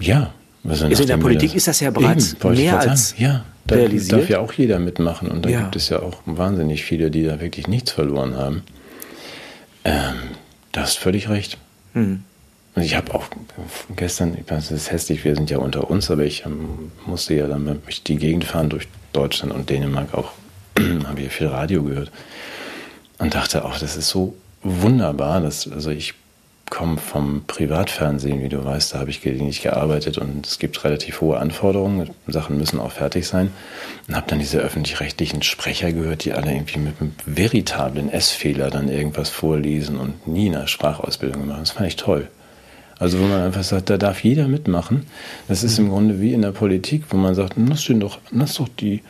Ja. Also in der Politik das, ist das ja bereits eben, mehr als ja, da realisiert. darf ja auch jeder mitmachen und da ja. gibt es ja auch wahnsinnig viele, die da wirklich nichts verloren haben. Ähm, da hast völlig recht. Hm. Und ich habe auch gestern, ich weiß, es ist hässlich, wir sind ja unter uns, aber ich ähm, musste ja dann durch die Gegend fahren, durch Deutschland und Dänemark auch, habe hier viel Radio gehört und dachte auch, das ist so wunderbar, dass, also ich komme vom Privatfernsehen, wie du weißt, da habe ich gelegentlich gearbeitet und es gibt relativ hohe Anforderungen, Sachen müssen auch fertig sein. Und habe dann diese öffentlich-rechtlichen Sprecher gehört, die alle irgendwie mit einem veritablen S-Fehler dann irgendwas vorlesen und nie eine Sprachausbildung machen. Das fand ich toll. Also wo man einfach sagt, da darf jeder mitmachen. Das ist im Grunde wie in der Politik, wo man sagt, lass, doch, lass doch die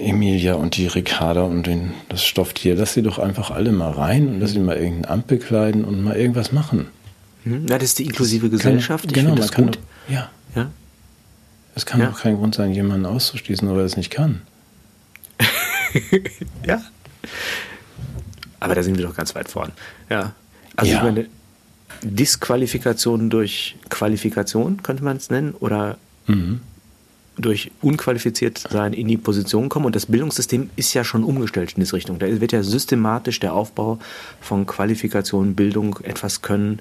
Emilia und die Ricarda und den, das Stofftier, lass sie doch einfach alle mal rein und lass sie mal irgendein Amt bekleiden und mal irgendwas machen. Hm? Ja, das ist die inklusive Gesellschaft. Kann, genau, man kann gut. Doch, ja. ja. Es kann ja. doch kein Grund sein, jemanden auszuschließen, nur weil er es nicht kann. ja. Aber da sind wir doch ganz weit vorn. Ja. Also ja. ich meine, Disqualifikation durch Qualifikation könnte man es nennen oder mhm durch unqualifiziert sein in die Position kommen. Und das Bildungssystem ist ja schon umgestellt in diese Richtung. Da wird ja systematisch der Aufbau von Qualifikation, Bildung, etwas können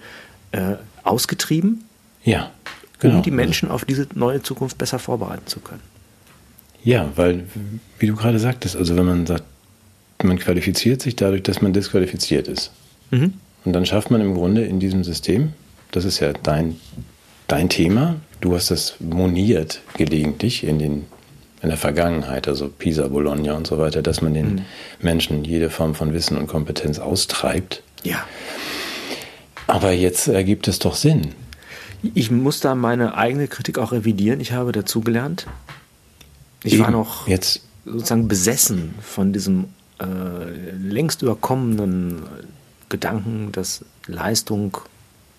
äh, ausgetrieben. Ja. Genau. Um die Menschen auf diese neue Zukunft besser vorbereiten zu können. Ja, weil, wie du gerade sagtest, also wenn man sagt, man qualifiziert sich dadurch, dass man disqualifiziert ist. Mhm. Und dann schafft man im Grunde in diesem System, das ist ja dein, dein Thema, Du hast das moniert gelegentlich in, den, in der Vergangenheit, also Pisa, Bologna und so weiter, dass man den mhm. Menschen jede Form von Wissen und Kompetenz austreibt. Ja. Aber jetzt ergibt es doch Sinn. Ich muss da meine eigene Kritik auch revidieren. Ich habe dazugelernt. Ich Eben. war noch jetzt sozusagen besessen von diesem äh, längst überkommenen Gedanken, dass Leistung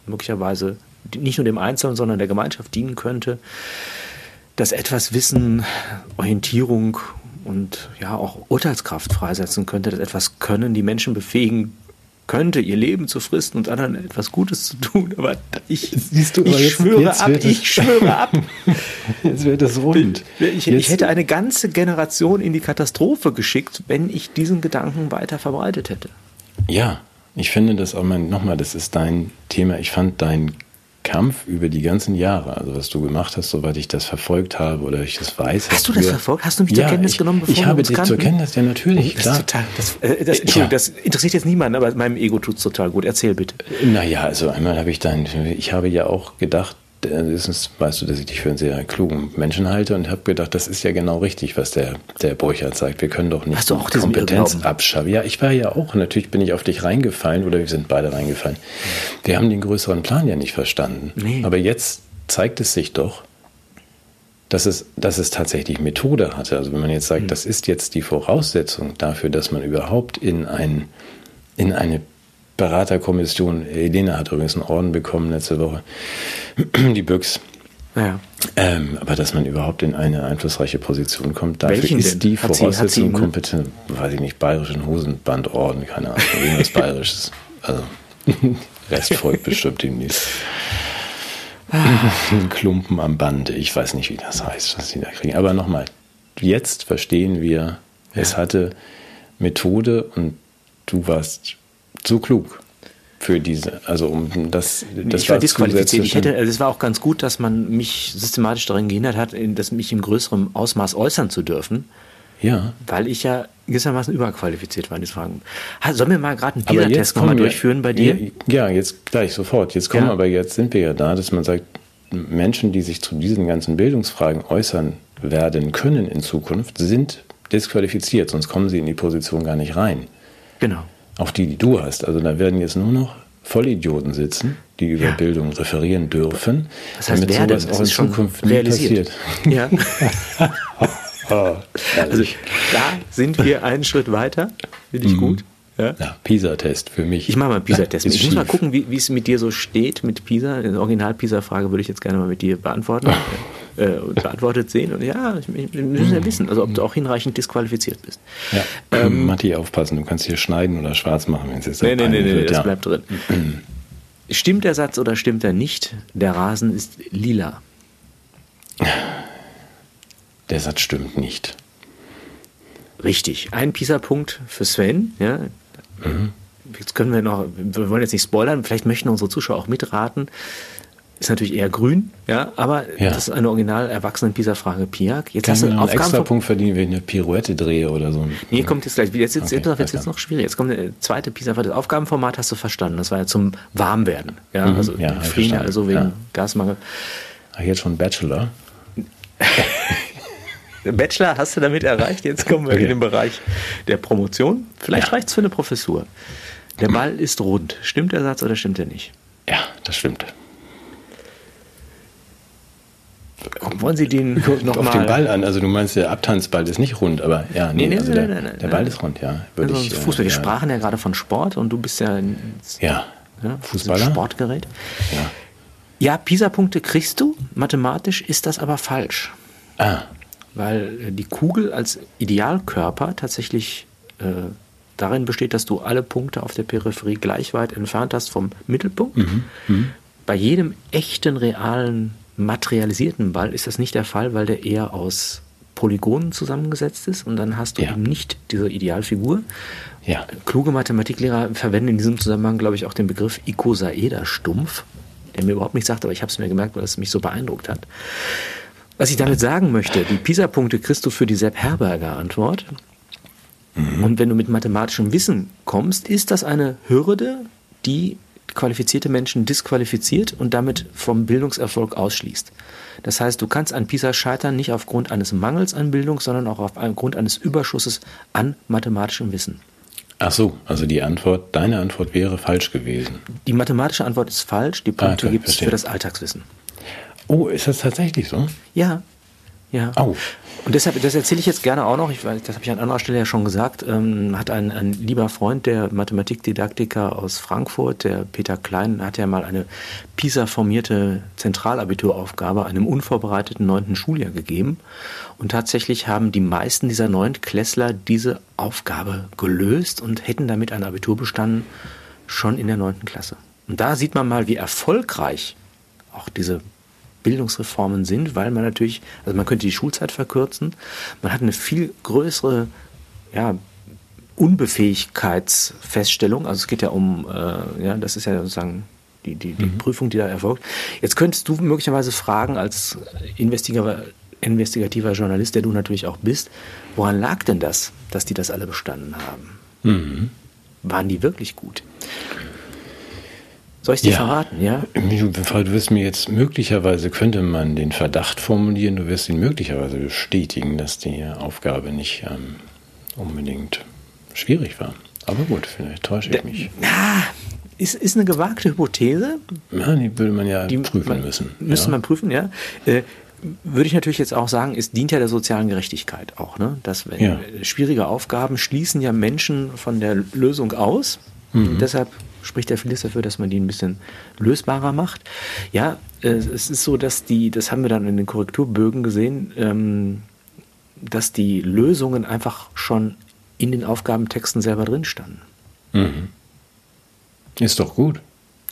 möglicherweise nicht nur dem Einzelnen, sondern der Gemeinschaft dienen könnte, dass etwas Wissen, Orientierung und ja auch Urteilskraft freisetzen könnte, dass etwas Können die Menschen befähigen könnte, ihr Leben zu fristen und anderen etwas Gutes zu tun. Aber ich, Siehst du, ich jetzt, schwöre jetzt ab, ich schwöre ab. Jetzt wird es rund. Ich, ich, hätte eine ganze Generation in die Katastrophe geschickt, wenn ich diesen Gedanken weiter verbreitet hätte. Ja, ich finde das auch mal, nochmal, das ist dein Thema. Ich fand dein Kampf über die ganzen Jahre, also was du gemacht hast, soweit ich das verfolgt habe oder ich das weiß. Hast, du das verfolgt? Hast du mich zur ja, Kenntnis ich, genommen, bevor Ich habe dich zur Kenntnis, ja natürlich, oh, klar. Total, das, äh, das, Entschuldigung, ja. das interessiert jetzt niemanden, aber meinem Ego tut es total gut. Erzähl bitte. Naja, also einmal habe ich dann, ich habe ja auch gedacht, erstens weißt du, dass ich dich für einen sehr klugen Menschen halte und habe gedacht, das ist ja genau richtig, was der, der Burchard sagt. Wir können doch nicht Hast du auch Kompetenz abschaffen. Ja, ich war ja auch, natürlich bin ich auf dich reingefallen oder wir sind beide reingefallen. Wir haben den größeren Plan ja nicht verstanden. Nee. Aber jetzt zeigt es sich doch, dass es, dass es tatsächlich Methode hatte. Also wenn man jetzt sagt, mhm. das ist jetzt die Voraussetzung dafür, dass man überhaupt in, ein, in eine Beraterkommission, Elena hat übrigens einen Orden bekommen letzte Woche, die Büchs. Ja. Ähm, aber dass man überhaupt in eine einflussreiche Position kommt, dafür Welchen ist denn? die Voraussetzung kompetent, weiß ich nicht, bayerischen Hosenbandorden, keine Ahnung, irgendwas bayerisches. Also, Rest folgt bestimmt demnächst. Ein Klumpen am Band, ich weiß nicht, wie das heißt, was sie da kriegen. Aber nochmal, jetzt verstehen wir, ja. es hatte Methode und du warst so klug für diese, also um das, das ich war disqualifiziert. Ich hätte, also es war auch ganz gut, dass man mich systematisch daran gehindert hat, dass mich im größeren Ausmaß äußern zu dürfen. Ja. Weil ich ja gewissermaßen überqualifiziert war in diesen Fragen. Sollen wir mal gerade einen PISA-Test nochmal durchführen bei dir? Ja, jetzt gleich sofort. Jetzt kommen ja. aber jetzt sind wir ja da, dass man sagt, Menschen, die sich zu diesen ganzen Bildungsfragen äußern werden können in Zukunft, sind disqualifiziert, sonst kommen sie in die Position gar nicht rein. Genau auf die, die du hast. Also da werden jetzt nur noch Vollidioten sitzen, die über Ja. Bildung referieren dürfen, Das heißt, damit sowas auch in Zukunft nie passiert. Ja. Oh, Also da sind wir einen Schritt weiter. Finde ich gut. Ja. ja, PISA-Test für mich. Ich mache mal einen PISA-Test. Ich muss mal gucken, wie wie es mit dir so steht mit PISA. Die Original-PISA-Frage würde ich jetzt gerne mal mit dir beantworten. Äh, und beantwortet sehen. Und ja, wir müssen ja wissen, also ob du auch hinreichend disqualifiziert bist. Ja, Matti, aufpassen, du kannst hier schneiden oder schwarz machen, wenn es jetzt Ähm, Nee, nee, nee, peinlich nee, das bleibt drin. Stimmt der Satz oder stimmt er nicht? Der Rasen ist lila. Der Satz stimmt nicht. Richtig. Ein PISA-Punkt für Sven. Ja. Mhm. Jetzt können wir noch, wir wollen jetzt nicht spoilern, vielleicht möchten unsere Zuschauer auch mitraten. Ist natürlich eher grün, ja, aber Ja. das ist eine original erwachsene PISA-Frage Piak. Jetzt Kann hast du einen Aufgaben extra Punkt verdienen, wenn ich eine Pirouette drehe oder so? Nee, kommt jetzt gleich. Jetzt, jetzt, Okay, jetzt, jetzt, jetzt noch schwierig. Jetzt kommt der zweite PISA. Das Aufgabenformat hast du verstanden. Das war ja zum Warmwerden. Ja, Mhm, also ja, Frieden, also wegen Ja. Gasmangel. Ach, jetzt schon Bachelor? Bachelor hast du damit erreicht. Jetzt kommen wir Okay. in den Bereich der Promotion. Vielleicht Ja. reicht es für eine Professur. Der Ball ist rund. Stimmt der Satz oder stimmt er nicht? Ja, das stimmt. Wollen Sie den noch auf mal den Ball an. Also du meinst, der Abtanzball ist nicht rund, aber ja, nee, Nee, nee, also der, nee, der Ball ist rund, ja. Würde Also ich, äh, Fußball. Wir ja, sprachen ja gerade von Sport und du bist ja ein Ja, ja, Fußballer? ein Sportgerät. Ja. Ja, PISA-Punkte kriegst du. Mathematisch ist das aber falsch. Ah, weil äh, die Kugel als Idealkörper tatsächlich äh, darin besteht, dass du alle Punkte auf der Peripherie gleich weit entfernt hast vom Mittelpunkt. Bei jedem echten, realen, materialisierten Ball ist das nicht der Fall, weil der eher aus Polygonen zusammengesetzt ist und dann hast du Ja. eben nicht diese Idealfigur. ja. Kluge Mathematiklehrer verwenden in diesem Zusammenhang, glaube ich, auch den Begriff Icosaeder-Stumpf, der mir überhaupt nichts sagt, aber ich habe es mir gemerkt, weil es mich so beeindruckt hat. Was ich damit sagen möchte, die PISA-Punkte kriegst du für die Sepp Herberger Antwort. Und wenn du mit mathematischem Wissen kommst, ist das eine Hürde, die qualifizierte Menschen disqualifiziert und damit vom Bildungserfolg ausschließt. Das heißt, du kannst an PISA scheitern nicht aufgrund eines Mangels an Bildung, sondern auch aufgrund eines Überschusses an mathematischem Wissen. Ach so, also die Antwort, deine Antwort wäre falsch gewesen. Die mathematische Antwort ist falsch, die Punkte okay, gibt es für das Alltagswissen. Oh, ist das tatsächlich so? Ja, ja. Au. Und deshalb, das erzähle ich jetzt gerne auch noch, ich weiß, das habe ich an anderer Stelle ja schon gesagt, ähm, hat ein, ein lieber Freund, der Mathematikdidaktiker aus Frankfurt, der Peter Klein, hat ja mal eine PISA-formierte Zentralabituraufgabe einem unvorbereiteten neunten Schuljahr gegeben. Und tatsächlich haben die meisten dieser Neuntklässler diese Aufgabe gelöst und hätten damit ein Abitur bestanden, schon in der neunten Klasse. Und da sieht man mal, wie erfolgreich auch diese Bildungsreformen sind, weil man natürlich, also man könnte die Schulzeit verkürzen, man hat eine viel größere ja, Unbefähigkeitsfeststellung, also es geht ja um, äh, ja, das ist ja sozusagen die, die, die Prüfung, die da erfolgt. Jetzt könntest du möglicherweise fragen, als investigativer, investigativer Journalist, der du natürlich auch bist, woran lag denn das, dass die das alle bestanden haben? Waren die wirklich gut? Soll ich dir Ja. verraten, ja? Du, wirst mir jetzt möglicherweise, könnte man den Verdacht formulieren, du wirst ihn möglicherweise bestätigen, dass die Aufgabe nicht ähm, unbedingt schwierig war. Aber gut, vielleicht täusche ich mich. Na, ist, ist eine gewagte Hypothese. Ja, die würde man ja Die prüfen man, müssen. Müsste ja. man prüfen, ja. Äh, würde ich natürlich jetzt auch sagen, es dient ja der sozialen Gerechtigkeit auch, ne? Dass wenn Ja. schwierige Aufgaben schließen ja Menschen von der Lösung aus. Mhm. Deshalb spricht ja vieles dafür, dass man die ein bisschen lösbarer macht. Ja, äh, es ist so, dass die, das haben wir dann in den Korrekturbögen gesehen, ähm, dass die Lösungen einfach schon in den Aufgabentexten selber drin standen. Mhm. Ist doch gut.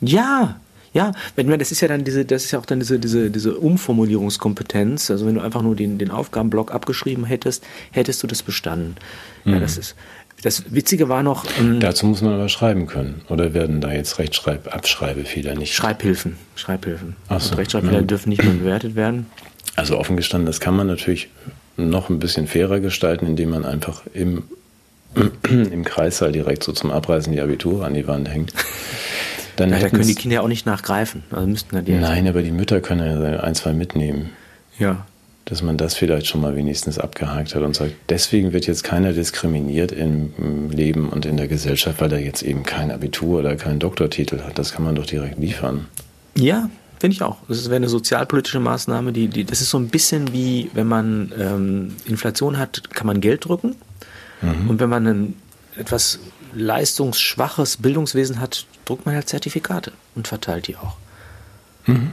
Ja, ja, wenn man, das ist ja dann diese, das ist ja auch dann diese, diese, diese Umformulierungskompetenz. Also wenn du einfach nur den, den Aufgabenblock abgeschrieben hättest, hättest du das bestanden. Ja, das ist. Das Witzige war noch ähm, Dazu muss man aber schreiben können. Oder werden da jetzt Rechtschreib-, Abschreibefehler nicht? Schreibhilfen. Schreibhilfen. Ach so, Und Rechtschreibfehler ja. dürfen nicht mehr bewertet werden. Also offen gestanden, das kann man natürlich noch ein bisschen fairer gestalten, indem man einfach im, im Kreissaal direkt so zum Abreißen die Abitur an die Wand hängt. Dann Ja, da können die Kinder ja auch nicht nachgreifen. Also müssten dann die Nein, aber die Mütter können ja ein, zwei mitnehmen. Ja. Dass man das vielleicht schon mal wenigstens abgehakt hat und sagt, deswegen wird jetzt keiner diskriminiert im Leben und in der Gesellschaft, weil er jetzt eben kein Abitur oder keinen Doktortitel hat. Das kann man doch direkt liefern. Ja, finde ich auch. Das wäre eine sozialpolitische Maßnahme, die, die, das ist so ein bisschen wie, wenn man ähm, Inflation hat, kann man Geld drücken. Mhm. Und wenn man ein etwas leistungsschwaches Bildungswesen hat, druckt man halt Zertifikate und verteilt die auch. Mhm.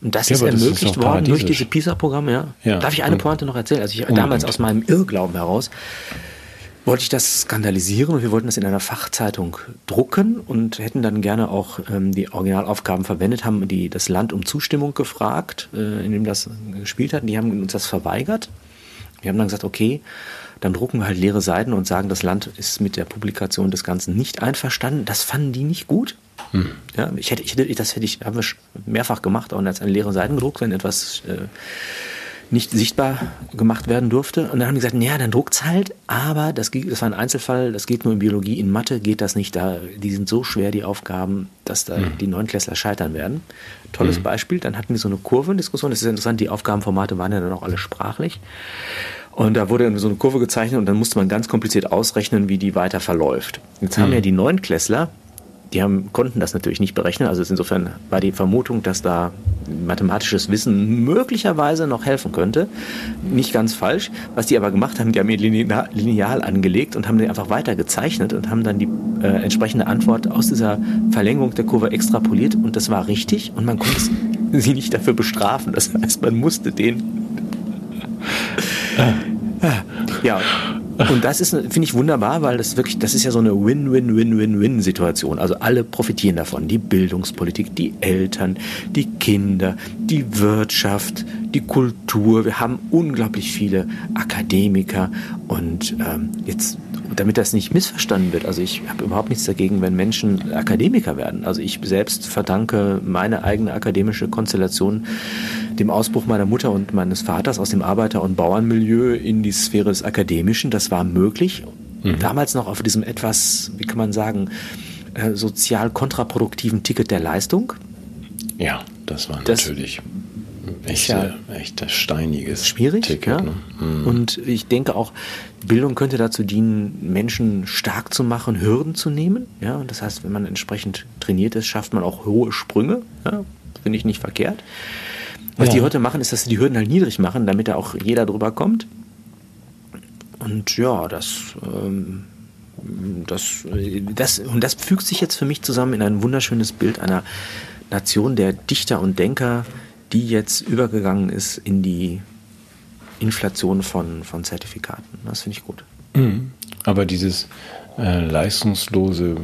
Und das ja, ist ermöglicht das ist worden durch diese PISA-Programme, ja. ja. Darf ich eine Pointe noch erzählen? Also ich unbedingt. damals aus meinem Irrglauben heraus wollte ich das skandalisieren und wir wollten das in einer Fachzeitung drucken und hätten dann gerne auch ähm, die Originalaufgaben verwendet, haben die das Land um Zustimmung gefragt, äh, in dem das gespielt hat. Und die haben uns das verweigert. Wir haben dann gesagt, okay, dann drucken wir halt leere Seiten und sagen, das Land ist mit der Publikation des Ganzen nicht einverstanden. Das fanden die nicht gut. Hm. Ja, ich hätte, ich hätte, das hätte ich, haben wir mehrfach gemacht und als eine leere Seiten gedruckt, wenn etwas äh, nicht sichtbar gemacht werden durfte. Und dann haben die gesagt, ja, dann druckt's halt, aber das, das war ein Einzelfall, das geht nur in Biologie, in Mathe geht das nicht. Da, die sind so schwer, die Aufgaben, dass da mhm. die Neunklässler scheitern werden. Tolles mhm. Beispiel. Dann hatten wir so eine Kurvendiskussion. Das ist interessant, die Aufgabenformate waren ja dann auch alle sprachlich. Und da wurde so eine Kurve gezeichnet und dann musste man ganz kompliziert ausrechnen, wie die weiter verläuft. Jetzt mhm. haben ja die Neunklässler die haben, konnten das natürlich nicht berechnen. Also insofern war die Vermutung, dass da mathematisches Wissen möglicherweise noch helfen könnte, nicht ganz falsch. Was die aber gemacht haben, die haben ihr Lineal angelegt und haben die einfach weiter gezeichnet und haben dann die äh, entsprechende Antwort aus dieser Verlängerung der Kurve extrapoliert und das war richtig und man konnte sie nicht dafür bestrafen. Das heißt, man musste den ja, und das ist, finde ich, wunderbar, weil das wirklich, das ist ja so eine Win-Win-Win-Win-Win-Situation. Also alle profitieren davon. Die Bildungspolitik, die Eltern, die Kinder, die Wirtschaft, die Kultur. Wir haben unglaublich viele Akademiker und ähm, jetzt damit das nicht missverstanden wird, also ich habe überhaupt nichts dagegen, wenn Menschen Akademiker werden. Also ich selbst verdanke meine eigene akademische Konstellation dem Ausbruch meiner Mutter und meines Vaters aus dem Arbeiter- und Bauernmilieu in die Sphäre des Akademischen. Das war möglich. Mhm. Damals noch auf diesem etwas, wie kann man sagen, äh, sozial kontraproduktiven Ticket der Leistung. Ja, das war das natürlich echt, ja, echt steiniges schwierig, Ticket. Ja? Ne? Mhm. Und ich denke auch, Bildung könnte dazu dienen, Menschen stark zu machen, Hürden zu nehmen. Ja, und das heißt, wenn man entsprechend trainiert ist, schafft man auch hohe Sprünge. Ja, Finde ich nicht verkehrt. Was ja. die heute machen, ist, dass sie die Hürden halt niedrig machen, damit da auch jeder drüber kommt. Und ja, das, ähm, das, das, und das fügt sich jetzt für mich zusammen in ein wunderschönes Bild einer Nation der Dichter und Denker, die jetzt übergegangen ist in die Inflation von, von Zertifikaten. Das finde ich gut. Mhm. Aber dieses äh, leistungslose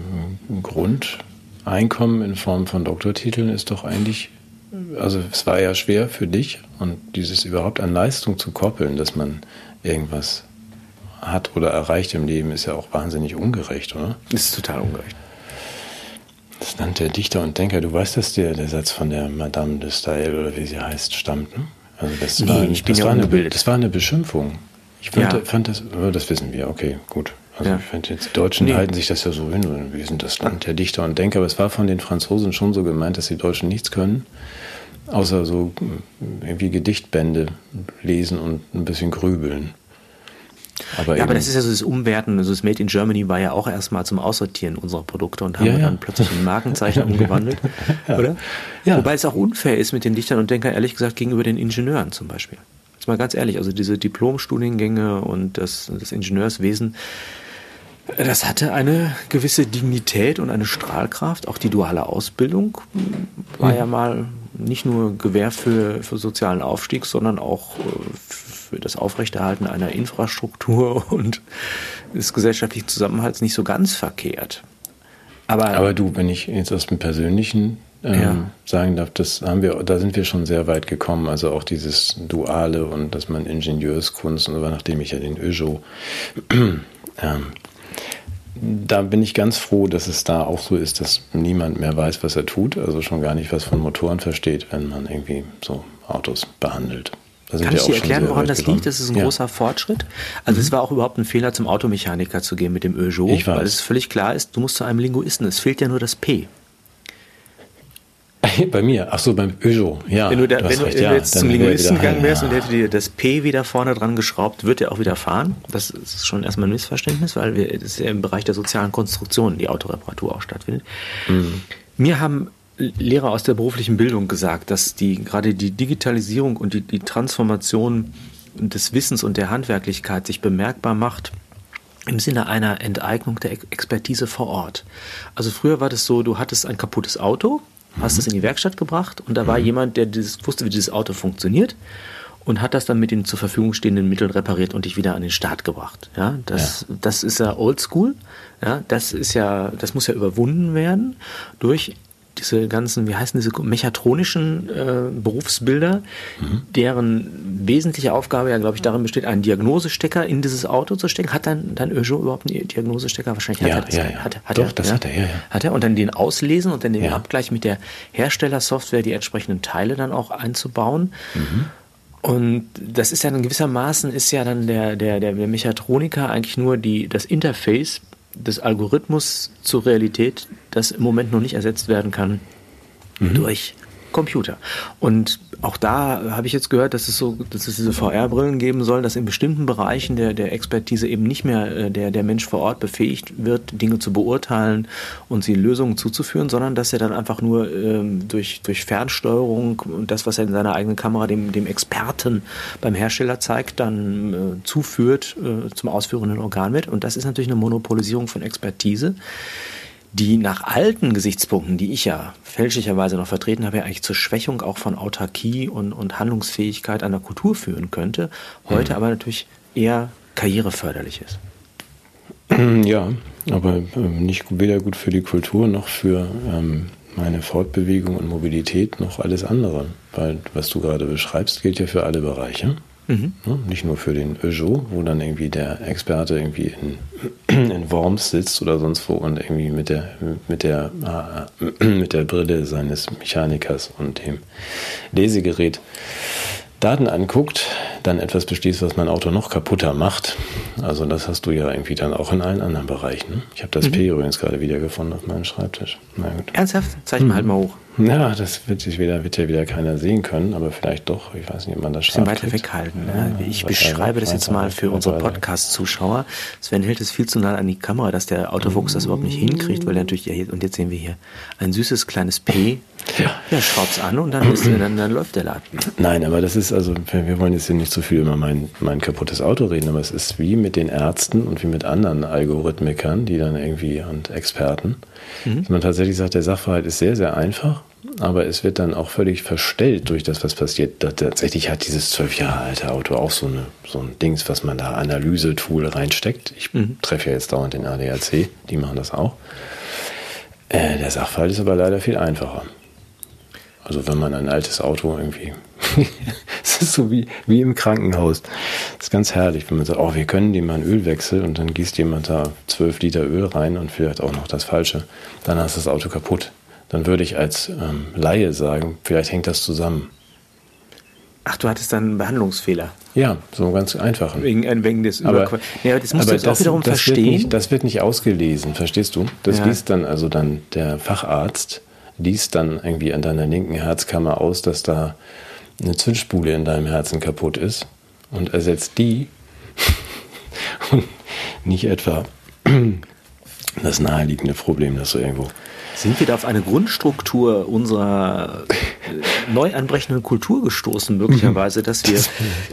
Grundeinkommen in Form von Doktortiteln ist doch eigentlich also es war ja schwer für dich und dieses überhaupt an Leistung zu koppeln, dass man irgendwas hat oder erreicht im Leben, ist ja auch wahnsinnig ungerecht, oder? Ist total ungerecht. Das nannte der Dichter und Denker. Du weißt, dass der, der Satz von der Madame de Staël oder wie sie heißt, stammt, ne? Also das, nee, war, ich bin das, ja war eine, das war eine Beschimpfung. Ich fand, ja. fand das, oh, das wissen wir, okay, gut. Also ja. ich finde jetzt, die Deutschen nee. halten sich das ja so hin, wir sind das Land der Dichter und Denker, aber es war von den Franzosen schon so gemeint, dass die Deutschen nichts können, außer so äh, irgendwie Gedichtbände lesen und ein bisschen grübeln. Aber, ja, aber das ist ja so das Umwerten. Also das Made in Germany war ja auch erstmal zum Aussortieren unserer Produkte und haben ja, ja. dann plötzlich in Markenzeichen umgewandelt, oder? Wobei es auch unfair ist mit den Dichtern und Denkern, ehrlich gesagt, gegenüber den Ingenieuren zum Beispiel. Jetzt mal ganz ehrlich, also diese Diplomstudiengänge und das, das Ingenieurswesen, das hatte eine gewisse Dignität und eine Strahlkraft. Auch die duale Ausbildung war mhm. ja mal nicht nur Gewähr für, für sozialen Aufstieg, sondern auch äh, für das Aufrechterhalten einer Infrastruktur und des gesellschaftlichen Zusammenhalts nicht so ganz verkehrt. Aber, Aber du, wenn ich jetzt aus dem Persönlichen ähm, ja. sagen darf, das haben wir, da sind wir schon sehr weit gekommen. Also auch dieses Duale und dass man Ingenieurskunst und so, nachdem ich ja den Öjo ähm, da bin ich ganz froh, dass es da auch so ist, dass niemand mehr weiß, was er tut. Also schon gar nicht was von Motoren versteht, wenn man irgendwie so Autos behandelt. Kann ich dir erklären, woran das liegt? Das ist ein ja. großer Fortschritt. Also mhm. es war auch überhaupt ein Fehler, zum Automechaniker zu gehen mit dem Peugeot, weil es völlig klar ist, du musst zu einem Linguisten. Es fehlt ja nur das P. Bei, mir, ach so, beim Peugeot, ja. Wenn du, da, wenn du, recht, wenn du jetzt zum Linguisten gegangen wärst ja. und hätte dir das P wieder vorne dran geschraubt, wird er auch wieder fahren. Das ist schon erstmal ein Missverständnis, weil wir, das ist ja im Bereich der sozialen Konstruktion die Autoreparatur auch stattfindet. Mhm. Mir haben Lehrer aus der beruflichen Bildung gesagt, dass die gerade die Digitalisierung und die, die Transformation des Wissens und der Handwerklichkeit sich bemerkbar macht im Sinne einer Enteignung der Expertise vor Ort. Also früher war das so, du hattest ein kaputtes Auto, hast es in die Werkstatt gebracht und da war mhm. jemand, der dieses, wusste, wie dieses Auto funktioniert und hat das dann mit den zur Verfügung stehenden Mitteln repariert und dich wieder an den Start gebracht. Ja, das, ja. das ist ja oldschool. Ja, das ist ja, das muss ja überwunden werden durch diese ganzen, wie heißen diese mechatronischen äh, Berufsbilder, mhm. deren wesentliche Aufgabe ja, glaube ich, darin besteht, einen Diagnosestecker in dieses Auto zu stecken. Hat dann, dann Peugeot überhaupt einen Diagnosestecker? Wahrscheinlich hat ja, er das. Ja, ja. Hat, hat Doch, er, das ja? hat er, ja, ja. Hat er und dann den auslesen und dann den. Abgleich mit der Herstellersoftware die entsprechenden Teile dann auch einzubauen. Mhm. Und das ist ja dann gewissermaßen ist ja dann der, der, der Mechatroniker eigentlich nur die, das Interface des Algorithmus zur Realität, das im Moment noch nicht ersetzt werden kann mhm. durch Computer. Und auch da habe ich jetzt gehört, dass es so, dass es diese VR-Brillen geben soll, dass in bestimmten Bereichen der, der Expertise eben nicht mehr äh, der, der Mensch vor Ort befähigt wird, Dinge zu beurteilen und sie Lösungen zuzuführen, sondern dass er dann einfach nur ähm, durch, durch Fernsteuerung und das, was er in seiner eigenen Kamera dem, dem Experten beim Hersteller zeigt, dann äh, zuführt äh, zum ausführenden Organ wird. Und das ist natürlich eine Monopolisierung von Expertise die nach alten Gesichtspunkten, die ich ja fälschlicherweise noch vertreten habe, ja eigentlich zur Schwächung auch von Autarkie und, und Handlungsfähigkeit einer Kultur führen könnte, heute mhm. aber natürlich eher karriereförderlich ist. Ja, aber ähm, nicht weder gut für die Kultur noch für ähm, meine Fortbewegung und Mobilität noch alles andere. Weil was du gerade beschreibst, gilt ja für alle Bereiche. Mhm. Ne? Nicht nur für den Peugeot, wo dann irgendwie der Experte irgendwie in, in Worms sitzt oder sonst wo und irgendwie mit der, mit der, äh, mit der Brille seines Mechanikers und dem Lesegerät Daten anguckt, dann etwas beschließt, was mein Auto noch kaputter macht. Also das hast du ja irgendwie dann auch in allen anderen Bereichen. Ich habe das mhm. P übrigens gerade wiedergefunden auf meinem Schreibtisch. Ernsthaft? Zeig mal mhm. halt mal hoch. Ja, das wird, sich wieder, wird ja wieder keiner sehen können, aber vielleicht doch. Ich weiß nicht, ob man das schafft. Bisschen weiter weghalten. Ne? Ja, ich beschreibe das jetzt mal für unsere Podcast-Zuschauer. Sven hält es viel zu nah an die Kamera, dass der Autofuchs das überhaupt nicht hinkriegt, weil er natürlich, ja, und jetzt sehen wir hier ein süßes kleines P. Ja, ja schraubt's an und dann, ist, dann, dann läuft der Laden. Nein, aber das ist also, wir wollen jetzt hier nicht zu viel über mein, mein kaputtes Auto reden, aber es ist wie mit den Ärzten und wie mit anderen Algorithmikern, die dann irgendwie und Experten, mhm. dass man tatsächlich sagt, der Sachverhalt ist sehr, sehr einfach aber es wird dann auch völlig verstellt durch das, was passiert. Tatsächlich hat dieses zwölf Jahre alte Auto auch so, eine, so ein Dings, was man da Analyse-Tool reinsteckt. Ich mhm. treffe ja jetzt dauernd den ADAC, die machen das auch. Äh, der Sachverhalt ist aber leider viel einfacher. Also wenn man ein altes Auto irgendwie, es ist so wie, wie im Krankenhaus. Das ist ganz herrlich, wenn man sagt, oh, wir können dem mal einen Ölwechsel und dann gießt jemand da zwölf Liter Öl rein und vielleicht auch noch das Falsche. Dann hast du das Auto kaputt dann würde ich als ähm, Laie sagen, vielleicht hängt das zusammen. Ach, du hattest dann einen Behandlungsfehler. Ja, so ganz einfach. Wegen, äh, wegen des aber, ja, das musst aber du jetzt auch wiederum das verstehen. Wird nicht, das wird nicht ausgelesen, verstehst du? Das ja. liest dann also dann der Facharzt, liest dann irgendwie an deiner linken Herzkammer aus, dass da eine Zündspule in deinem Herzen kaputt ist und ersetzt die und nicht etwa das naheliegende Problem, das du irgendwo sind wir da auf eine Grundstruktur unserer äh, neu anbrechenden Kultur gestoßen, möglicherweise, dass wir,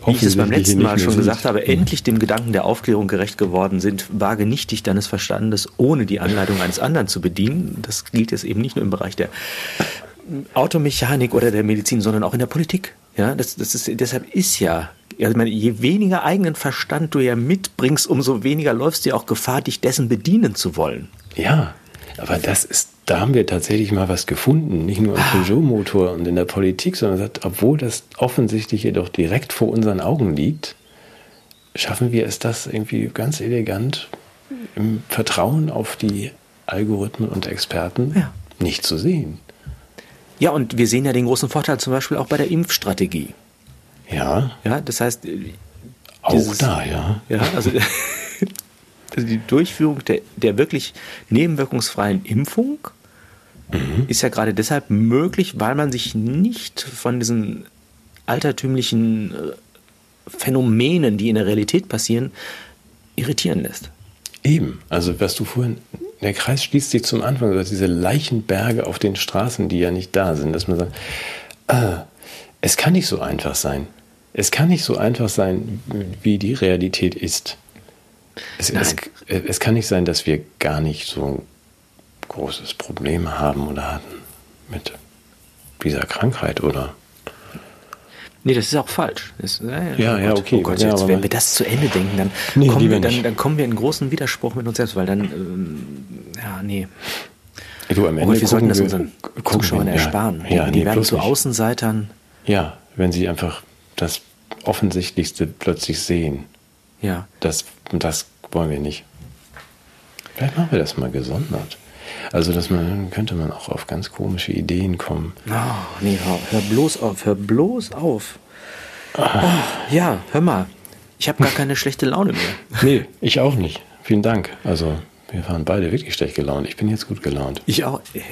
wie ich es beim letzten Mal schon gesagt habe, endlich dem Gedanken der Aufklärung gerecht geworden sind, wage nicht dich deines Verstandes ohne die Anleitung eines anderen zu bedienen. Das gilt jetzt eben nicht nur im Bereich der Automechanik oder der Medizin, sondern auch in der Politik. Ja, das, das ist, deshalb ist ja also meine, je weniger eigenen Verstand du ja mitbringst, umso weniger läufst du ja auch Gefahr, dich dessen bedienen zu wollen. Ja, aber das ist da haben wir tatsächlich mal was gefunden, nicht nur im ah. Peugeot-Motor und in der Politik, sondern obwohl das offensichtlich jedoch direkt vor unseren Augen liegt, schaffen wir es das irgendwie ganz elegant im Vertrauen auf die Algorithmen und Experten ja. nicht zu sehen. Ja, und wir sehen ja den großen Vorteil zum Beispiel auch bei der Impfstrategie. Ja. Ja, das heißt. Auch da, ja. Ja, also also die Durchführung der, der wirklich nebenwirkungsfreien Impfung mhm. ist ja gerade deshalb möglich, weil man sich nicht von diesen altertümlichen äh, Phänomenen, die in der Realität passieren, irritieren lässt. Eben, also was du vorhin, der Kreis schließt sich zum Anfang, also diese Leichenberge auf den Straßen, die ja nicht da sind, dass man sagt, ah, es kann nicht so einfach sein. Es kann nicht so einfach sein, wie die Realität ist. Es, es, es, kann nicht sein, dass wir gar nicht so ein großes Problem haben oder hatten mit dieser Krankheit oder Nee, das ist auch falsch. Das, ja, ja, ja, okay. Oh Gott, jetzt, wenn wir das zu Ende denken, dann, nee, kommen wir, dann, dann, kommen wir in großen Widerspruch mit uns selbst, weil dann, ähm, ja, nee. Du, am Ende wir sollten das unseren Zuschauern ja, ersparen. Ja, die, nee, werden zu Außenseitern. Ja, wenn sie einfach das Offensichtlichste plötzlich sehen. Ja. Das, das wollen wir nicht. Vielleicht machen wir das mal gesondert. Also, dass man, könnte man auch auf ganz komische Ideen kommen. Oh, nee, hör, hör bloß auf, hör bloß auf. Oh, ja, hör mal. Ich habe gar keine schlechte Laune mehr. Nee, ich auch nicht. Vielen Dank. Also, wir waren beide wirklich schlecht gelaunt. Ich bin jetzt gut gelaunt. Ich auch. äh,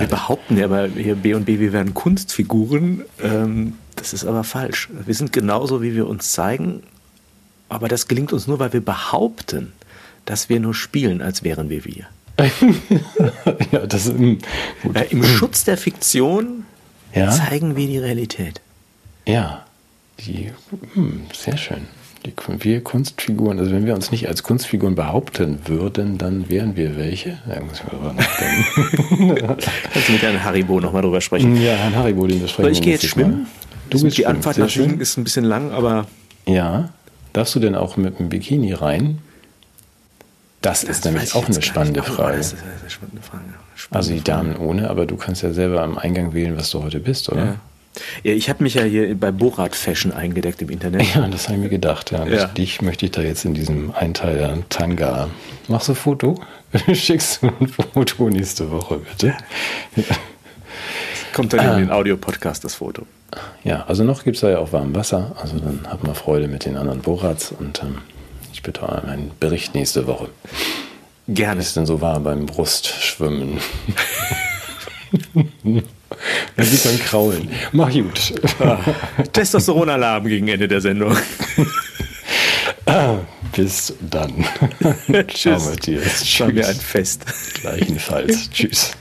wir behaupten ja aber hier B und B, wir werden Kunstfiguren. Ähm, das ist aber falsch. Wir sind genauso, wie wir uns zeigen. Aber das gelingt uns nur, weil wir behaupten, dass wir nur spielen, als wären wir wir. ja, das ist, hm, gut. Ja, Im Schutz der Fiktion ja? zeigen wir die Realität. Ja, die, hm, sehr schön. Die, wir Kunstfiguren, also wenn wir uns nicht als Kunstfiguren behaupten würden, dann wären wir welche. Da muss ich mal drüber nachdenken. Kannst du mit Herrn Haribo nochmal drüber sprechen? Ja, Herrn Haribo, den besprechen wir. Ich gehe jetzt schwimmen. Du die Anfahrt nach Wien ist ein bisschen lang, aber. Ja. Darfst du denn auch mit dem Bikini rein? Das, das ist nämlich auch eine spannende Frage. Das ist eine spannende Frage. Spannende also die Damen ohne, aber du kannst ja selber am Eingang wählen, was du heute bist, oder? Ja. Ja, ich habe mich ja hier bei Borat Fashion eingedeckt im Internet. Ja, das habe ich mir gedacht. Ja. ja. Dich möchte ich da jetzt in diesem Einteiler Tanga. Machst du ein Foto? Schickst du ein Foto nächste Woche, bitte? Kommt dann in den Audio-Podcast das Foto. Ja, also noch gibt es da ja auch warm Wasser. Also dann hat man Freude mit den anderen Borats und ähm, ich bitte um einen Bericht nächste Woche. Gerne. Was ist denn so warm beim Brustschwimmen? Da sieht man kraulen. Mach gut. Ah, Testosteronalarm gegen Ende der Sendung. Ah, bis dann. Tschüss. Ciao, Matthias. Tschüss. War mir ein Fest. Gleichenfalls. Tschüss.